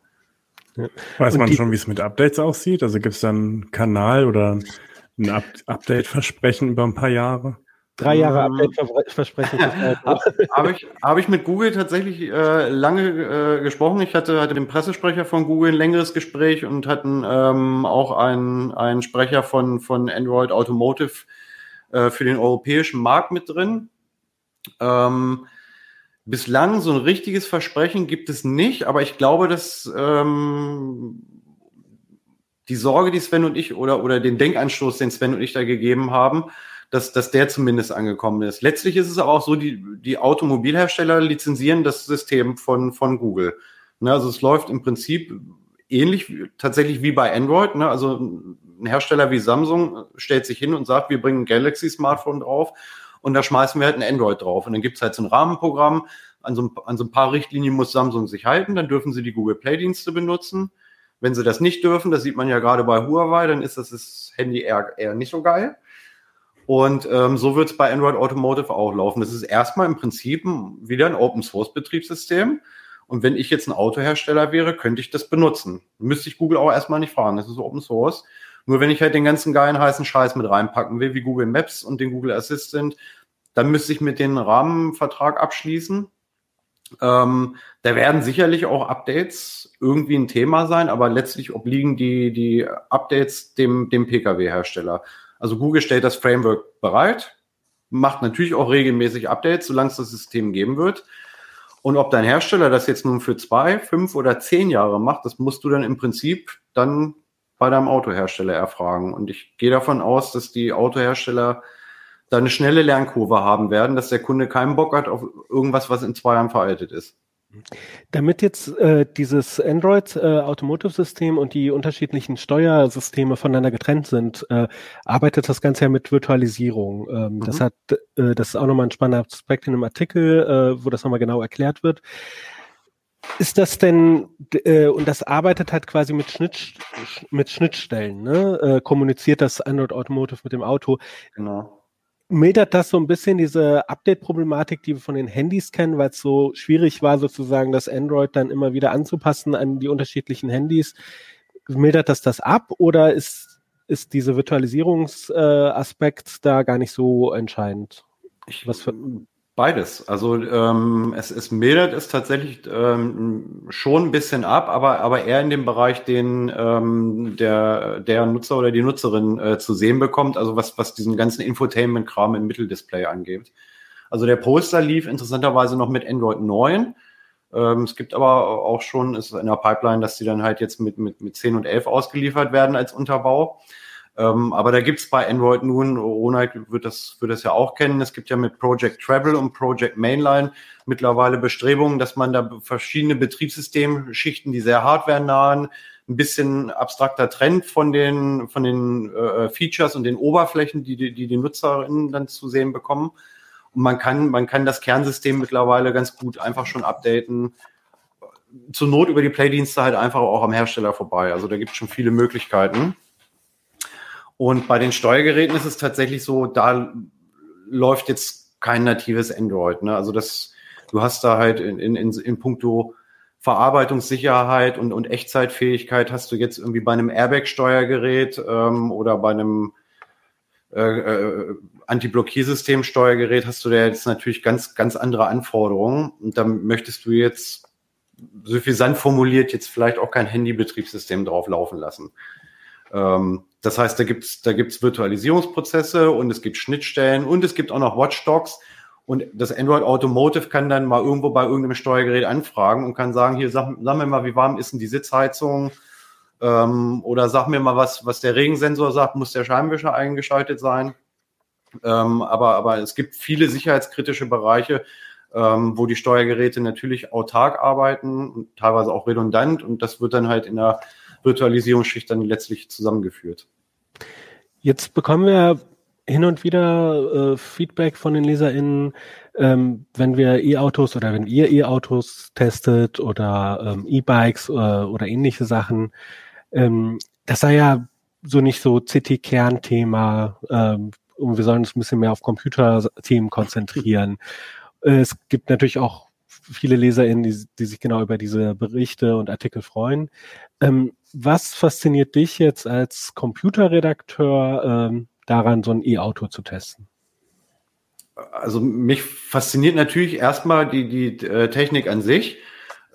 Ja. Weiß Und man schon, wie es mit Updates aussieht? Also gibt es dann einen Kanal oder ein Up Update-Versprechen über ein paar Jahre? Drei Jahre ähm, Update-Versprechen. *laughs* Habe ich, hab ich mit Google tatsächlich äh, lange äh, gesprochen. Ich hatte, hatte den Pressesprecher von Google ein längeres Gespräch und hatten ähm, auch einen, einen Sprecher von, von Android Automotive äh, für den europäischen Markt mit drin. Ähm, bislang so ein richtiges Versprechen gibt es nicht, aber ich glaube, dass ähm, die Sorge, die Sven und ich oder, oder den Denkanstoß, den Sven und ich da gegeben haben, dass, dass der zumindest angekommen ist. Letztlich ist es aber auch so, die, die Automobilhersteller lizenzieren das System von, von Google. Ne, also es läuft im Prinzip ähnlich tatsächlich wie bei Android. Ne? Also ein Hersteller wie Samsung stellt sich hin und sagt, wir bringen ein Galaxy-Smartphone drauf und da schmeißen wir halt ein Android drauf. Und dann gibt es halt so ein Rahmenprogramm. An so, an so ein paar Richtlinien muss Samsung sich halten. Dann dürfen sie die Google Play-Dienste benutzen. Wenn sie das nicht dürfen, das sieht man ja gerade bei Huawei, dann ist das, das Handy eher, eher nicht so geil. Und ähm, so wird es bei Android Automotive auch laufen. Das ist erstmal im Prinzip wieder ein Open Source Betriebssystem. Und wenn ich jetzt ein Autohersteller wäre, könnte ich das benutzen. Müsste ich Google auch erstmal nicht fragen. Das ist Open Source. Nur wenn ich halt den ganzen geilen heißen Scheiß mit reinpacken will, wie Google Maps und den Google Assistant, dann müsste ich mit den Rahmenvertrag abschließen. Ähm, da werden sicherlich auch Updates irgendwie ein Thema sein, aber letztlich obliegen die, die Updates dem, dem Pkw-Hersteller. Also Google stellt das Framework bereit, macht natürlich auch regelmäßig Updates, solange es das System geben wird. Und ob dein Hersteller das jetzt nun für zwei, fünf oder zehn Jahre macht, das musst du dann im Prinzip dann bei deinem Autohersteller erfragen. Und ich gehe davon aus, dass die Autohersteller da eine schnelle Lernkurve haben werden, dass der Kunde keinen Bock hat auf irgendwas, was in zwei Jahren veraltet ist. Damit jetzt äh, dieses Android äh, Automotive System und die unterschiedlichen Steuersysteme voneinander getrennt sind, äh, arbeitet das Ganze ja mit Virtualisierung. Ähm, mhm. Das hat, äh, das ist auch nochmal ein spannender Aspekt in einem Artikel, äh, wo das nochmal genau erklärt wird. Ist das denn, äh, und das arbeitet halt quasi mit, Schnitt, mit Schnittstellen, ne? Äh, kommuniziert das Android Automotive mit dem Auto. Genau mildert das so ein bisschen diese Update-Problematik, die wir von den Handys kennen, weil es so schwierig war, sozusagen das Android dann immer wieder anzupassen an die unterschiedlichen Handys. Mildert das das ab oder ist, ist dieser Virtualisierungsaspekt äh, da gar nicht so entscheidend? Ich, Was für Beides. Also ähm, es, es mildert es tatsächlich ähm, schon ein bisschen ab, aber, aber eher in dem Bereich, den ähm, der, der Nutzer oder die Nutzerin äh, zu sehen bekommt, also was, was diesen ganzen Infotainment-Kram im Mitteldisplay angeht. Also der Poster lief interessanterweise noch mit Android 9. Ähm, es gibt aber auch schon, ist in der Pipeline, dass die dann halt jetzt mit, mit, mit 10 und 11 ausgeliefert werden als Unterbau. Ähm, aber da gibt's bei Android nun, Ronald wird das, wird das ja auch kennen, es gibt ja mit Project Travel und Project Mainline mittlerweile Bestrebungen, dass man da verschiedene Betriebssystemschichten, die sehr hardware-nahen, ein bisschen abstrakter trennt von den, von den äh, Features und den Oberflächen, die, die die Nutzerinnen dann zu sehen bekommen. Und man kann, man kann das Kernsystem mittlerweile ganz gut einfach schon updaten. Zur Not über die Playdienste halt einfach auch am Hersteller vorbei. Also da gibt es schon viele Möglichkeiten. Und bei den Steuergeräten ist es tatsächlich so, da läuft jetzt kein natives Android. Ne? Also das, du hast da halt in, in, in, in puncto Verarbeitungssicherheit und, und Echtzeitfähigkeit hast du jetzt irgendwie bei einem Airbag-Steuergerät ähm, oder bei einem äh, äh, Anti-Blockiersystem-Steuergerät hast du da jetzt natürlich ganz, ganz andere Anforderungen. Und da möchtest du jetzt, so viel Sand formuliert, jetzt vielleicht auch kein Handybetriebssystem drauf laufen lassen. Ähm, das heißt, da gibt's da gibt's Virtualisierungsprozesse und es gibt Schnittstellen und es gibt auch noch Watchdogs. Und das Android Automotive kann dann mal irgendwo bei irgendeinem Steuergerät anfragen und kann sagen, hier, sag, sag mir mal, wie warm ist denn die Sitzheizung? Ähm, oder sag mir mal, was, was der Regensensor sagt, muss der Scheibenwischer eingeschaltet sein? Ähm, aber, aber es gibt viele sicherheitskritische Bereiche, ähm, wo die Steuergeräte natürlich autark arbeiten und teilweise auch redundant. Und das wird dann halt in der Virtualisierungsschicht dann letztlich zusammengeführt. Jetzt bekommen wir hin und wieder äh, Feedback von den LeserInnen, ähm, wenn wir E-Autos oder wenn ihr E-Autos testet oder ähm, E-Bikes äh, oder ähnliche Sachen. Ähm, das sei ja so nicht so CT-Kernthema. Ähm, und wir sollen uns ein bisschen mehr auf Computerthemen konzentrieren. Äh, es gibt natürlich auch viele LeserInnen, die, die sich genau über diese Berichte und Artikel freuen. Ähm, was fasziniert dich jetzt als Computerredakteur ähm, daran, so ein E-Auto zu testen? Also mich fasziniert natürlich erstmal die, die äh, Technik an sich.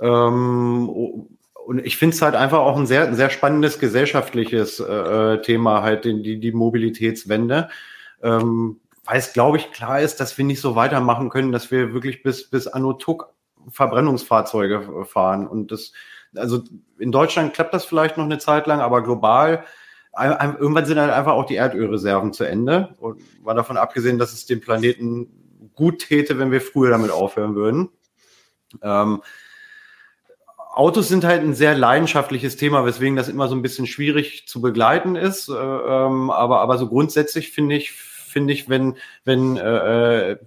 Ähm, und ich finde es halt einfach auch ein sehr, sehr spannendes gesellschaftliches äh, Thema, halt die, die Mobilitätswende. Ähm, weil es, glaube ich, klar ist, dass wir nicht so weitermachen können, dass wir wirklich bis, bis Anno Tuck Verbrennungsfahrzeuge fahren. Und das, also in Deutschland klappt das vielleicht noch eine Zeit lang, aber global, irgendwann sind halt einfach auch die Erdölreserven zu Ende. Und war davon abgesehen, dass es dem Planeten gut täte, wenn wir früher damit aufhören würden. Ähm, Autos sind halt ein sehr leidenschaftliches Thema, weswegen das immer so ein bisschen schwierig zu begleiten ist. Äh, ähm, aber, aber so grundsätzlich finde ich, finde ich, wenn, wenn äh, äh,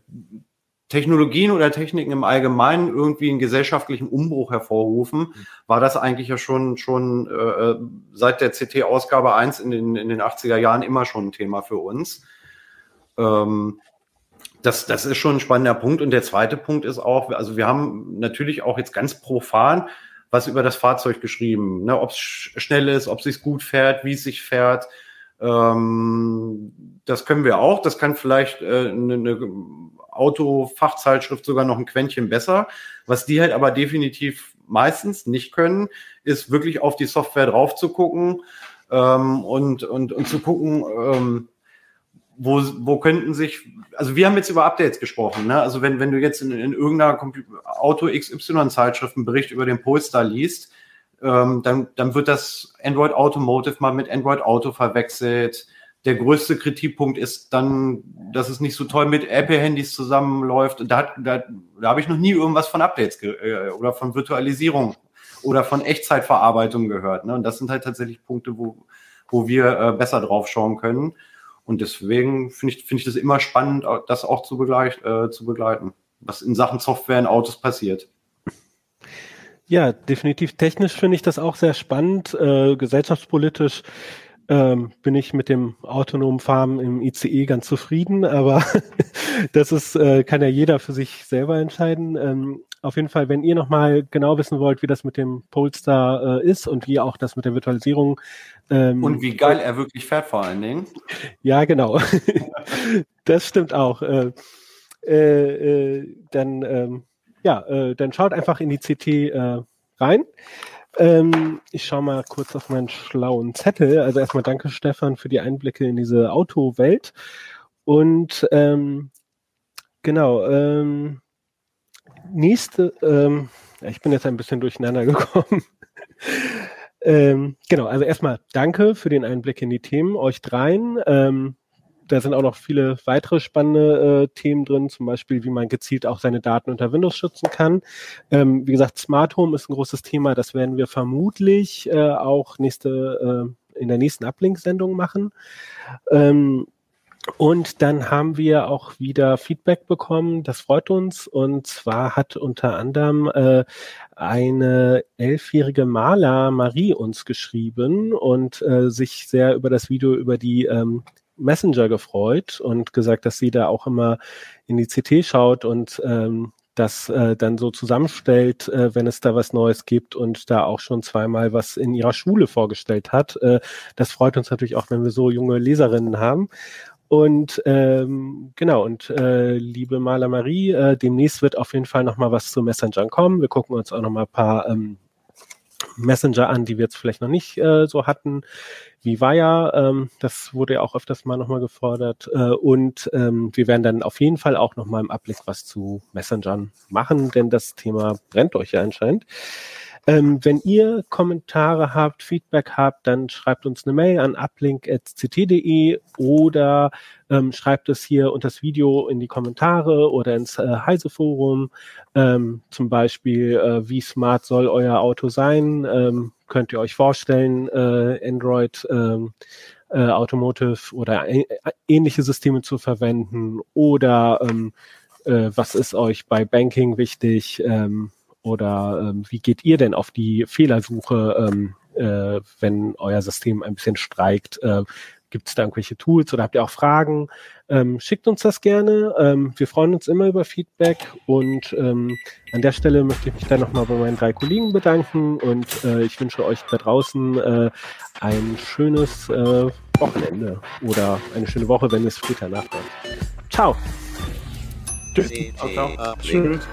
Technologien oder Techniken im Allgemeinen irgendwie einen gesellschaftlichen Umbruch hervorrufen, war das eigentlich ja schon, schon äh, seit der CT-Ausgabe 1 in den, in den 80er Jahren immer schon ein Thema für uns. Ähm, das, das ist schon ein spannender Punkt. Und der zweite Punkt ist auch, also wir haben natürlich auch jetzt ganz profan was über das Fahrzeug geschrieben, ne, ob es schnell ist, ob es sich gut fährt, wie es sich fährt. Ähm, das können wir auch. Das kann vielleicht äh, eine, eine Autofachzeitschrift sogar noch ein Quäntchen besser. Was die halt aber definitiv meistens nicht können, ist wirklich auf die Software drauf zu gucken ähm, und, und, und zu gucken, ähm, wo, wo könnten sich, also wir haben jetzt über Updates gesprochen, ne? Also wenn, wenn du jetzt in, in irgendeiner Auto XY-Zeitschrift einen Bericht über den Polestar liest, ähm, dann, dann wird das Android Automotive mal mit Android Auto verwechselt. Der größte Kritikpunkt ist dann, dass es nicht so toll mit Apple-Handys zusammenläuft. Da, da, da habe ich noch nie irgendwas von Updates äh, oder von Virtualisierung oder von Echtzeitverarbeitung gehört. Ne? Und das sind halt tatsächlich Punkte, wo, wo wir äh, besser drauf schauen können. Und deswegen finde ich, finde ich das immer spannend, das auch zu, begleit, äh, zu begleiten, was in Sachen Software in Autos passiert. Ja, definitiv technisch finde ich das auch sehr spannend. Äh, gesellschaftspolitisch ähm, bin ich mit dem autonomen Fahren im ICE ganz zufrieden, aber *laughs* das ist, äh, kann ja jeder für sich selber entscheiden. Ähm, auf jeden Fall, wenn ihr nochmal genau wissen wollt, wie das mit dem Polestar äh, ist und wie auch das mit der Virtualisierung. Ähm, und wie geil er wirklich fährt vor allen Dingen. *laughs* Ja, genau. *laughs* das stimmt auch. Äh, äh, äh, dann, ähm, ja, äh, dann schaut einfach in die CT äh, rein. Ähm, ich schaue mal kurz auf meinen schlauen Zettel. Also erstmal danke Stefan für die Einblicke in diese Autowelt. Und ähm, genau, ähm, nächste, ähm, ich bin jetzt ein bisschen durcheinander *laughs* gekommen. ähm, genau, also erstmal danke für den Einblick in die Themen, euch dreien. Ähm, da sind auch noch viele weitere spannende äh, Themen drin, zum Beispiel, wie man gezielt auch seine Daten unter Windows schützen kann. Ähm, wie gesagt, Smart Home ist ein großes Thema, das werden wir vermutlich äh, auch nächste, äh, in der nächsten Uplink-Sendung machen. Ähm, und dann haben wir auch wieder Feedback bekommen. Das freut uns. Und zwar hat unter anderem äh, eine elfjährige Maler Marie uns geschrieben und äh, sich sehr über das Video über die ähm, Messenger gefreut und gesagt, dass sie da auch immer in die CT schaut und ähm, das äh, dann so zusammenstellt, äh, wenn es da was Neues gibt und da auch schon zweimal was in ihrer Schule vorgestellt hat. Äh, das freut uns natürlich auch, wenn wir so junge Leserinnen haben. Und ähm, genau, und äh, liebe Maler Marie, äh, demnächst wird auf jeden Fall nochmal was zu Messenger kommen. Wir gucken uns auch nochmal ein paar ähm, Messenger an, die wir jetzt vielleicht noch nicht äh, so hatten. Wie war ja, ähm, das wurde ja auch öfters mal nochmal gefordert. Äh, und ähm, wir werden dann auf jeden Fall auch nochmal im Abblick was zu Messengern machen, denn das Thema brennt euch ja anscheinend. Ähm, wenn ihr Kommentare habt, Feedback habt, dann schreibt uns eine Mail an uplink.ct.de oder ähm, schreibt es hier unter das Video in die Kommentare oder ins äh, Heise-Forum. Ähm, zum Beispiel, äh, wie smart soll euer Auto sein? Ähm, könnt ihr euch vorstellen, äh, Android ähm, äh, Automotive oder ähnliche Systeme zu verwenden oder ähm, äh, was ist euch bei Banking wichtig? Oder ähm, wie geht ihr denn auf die Fehlersuche, ähm, äh, wenn euer System ein bisschen streikt? Äh, Gibt es da irgendwelche Tools oder habt ihr auch Fragen? Ähm, schickt uns das gerne. Ähm, wir freuen uns immer über Feedback und ähm, an der Stelle möchte ich mich dann nochmal bei meinen drei Kollegen bedanken und äh, ich wünsche euch da draußen äh, ein schönes äh, Wochenende oder eine schöne Woche, wenn es später nachkommt. Ciao. Tschüss. Ciao, ciao. Tschüss.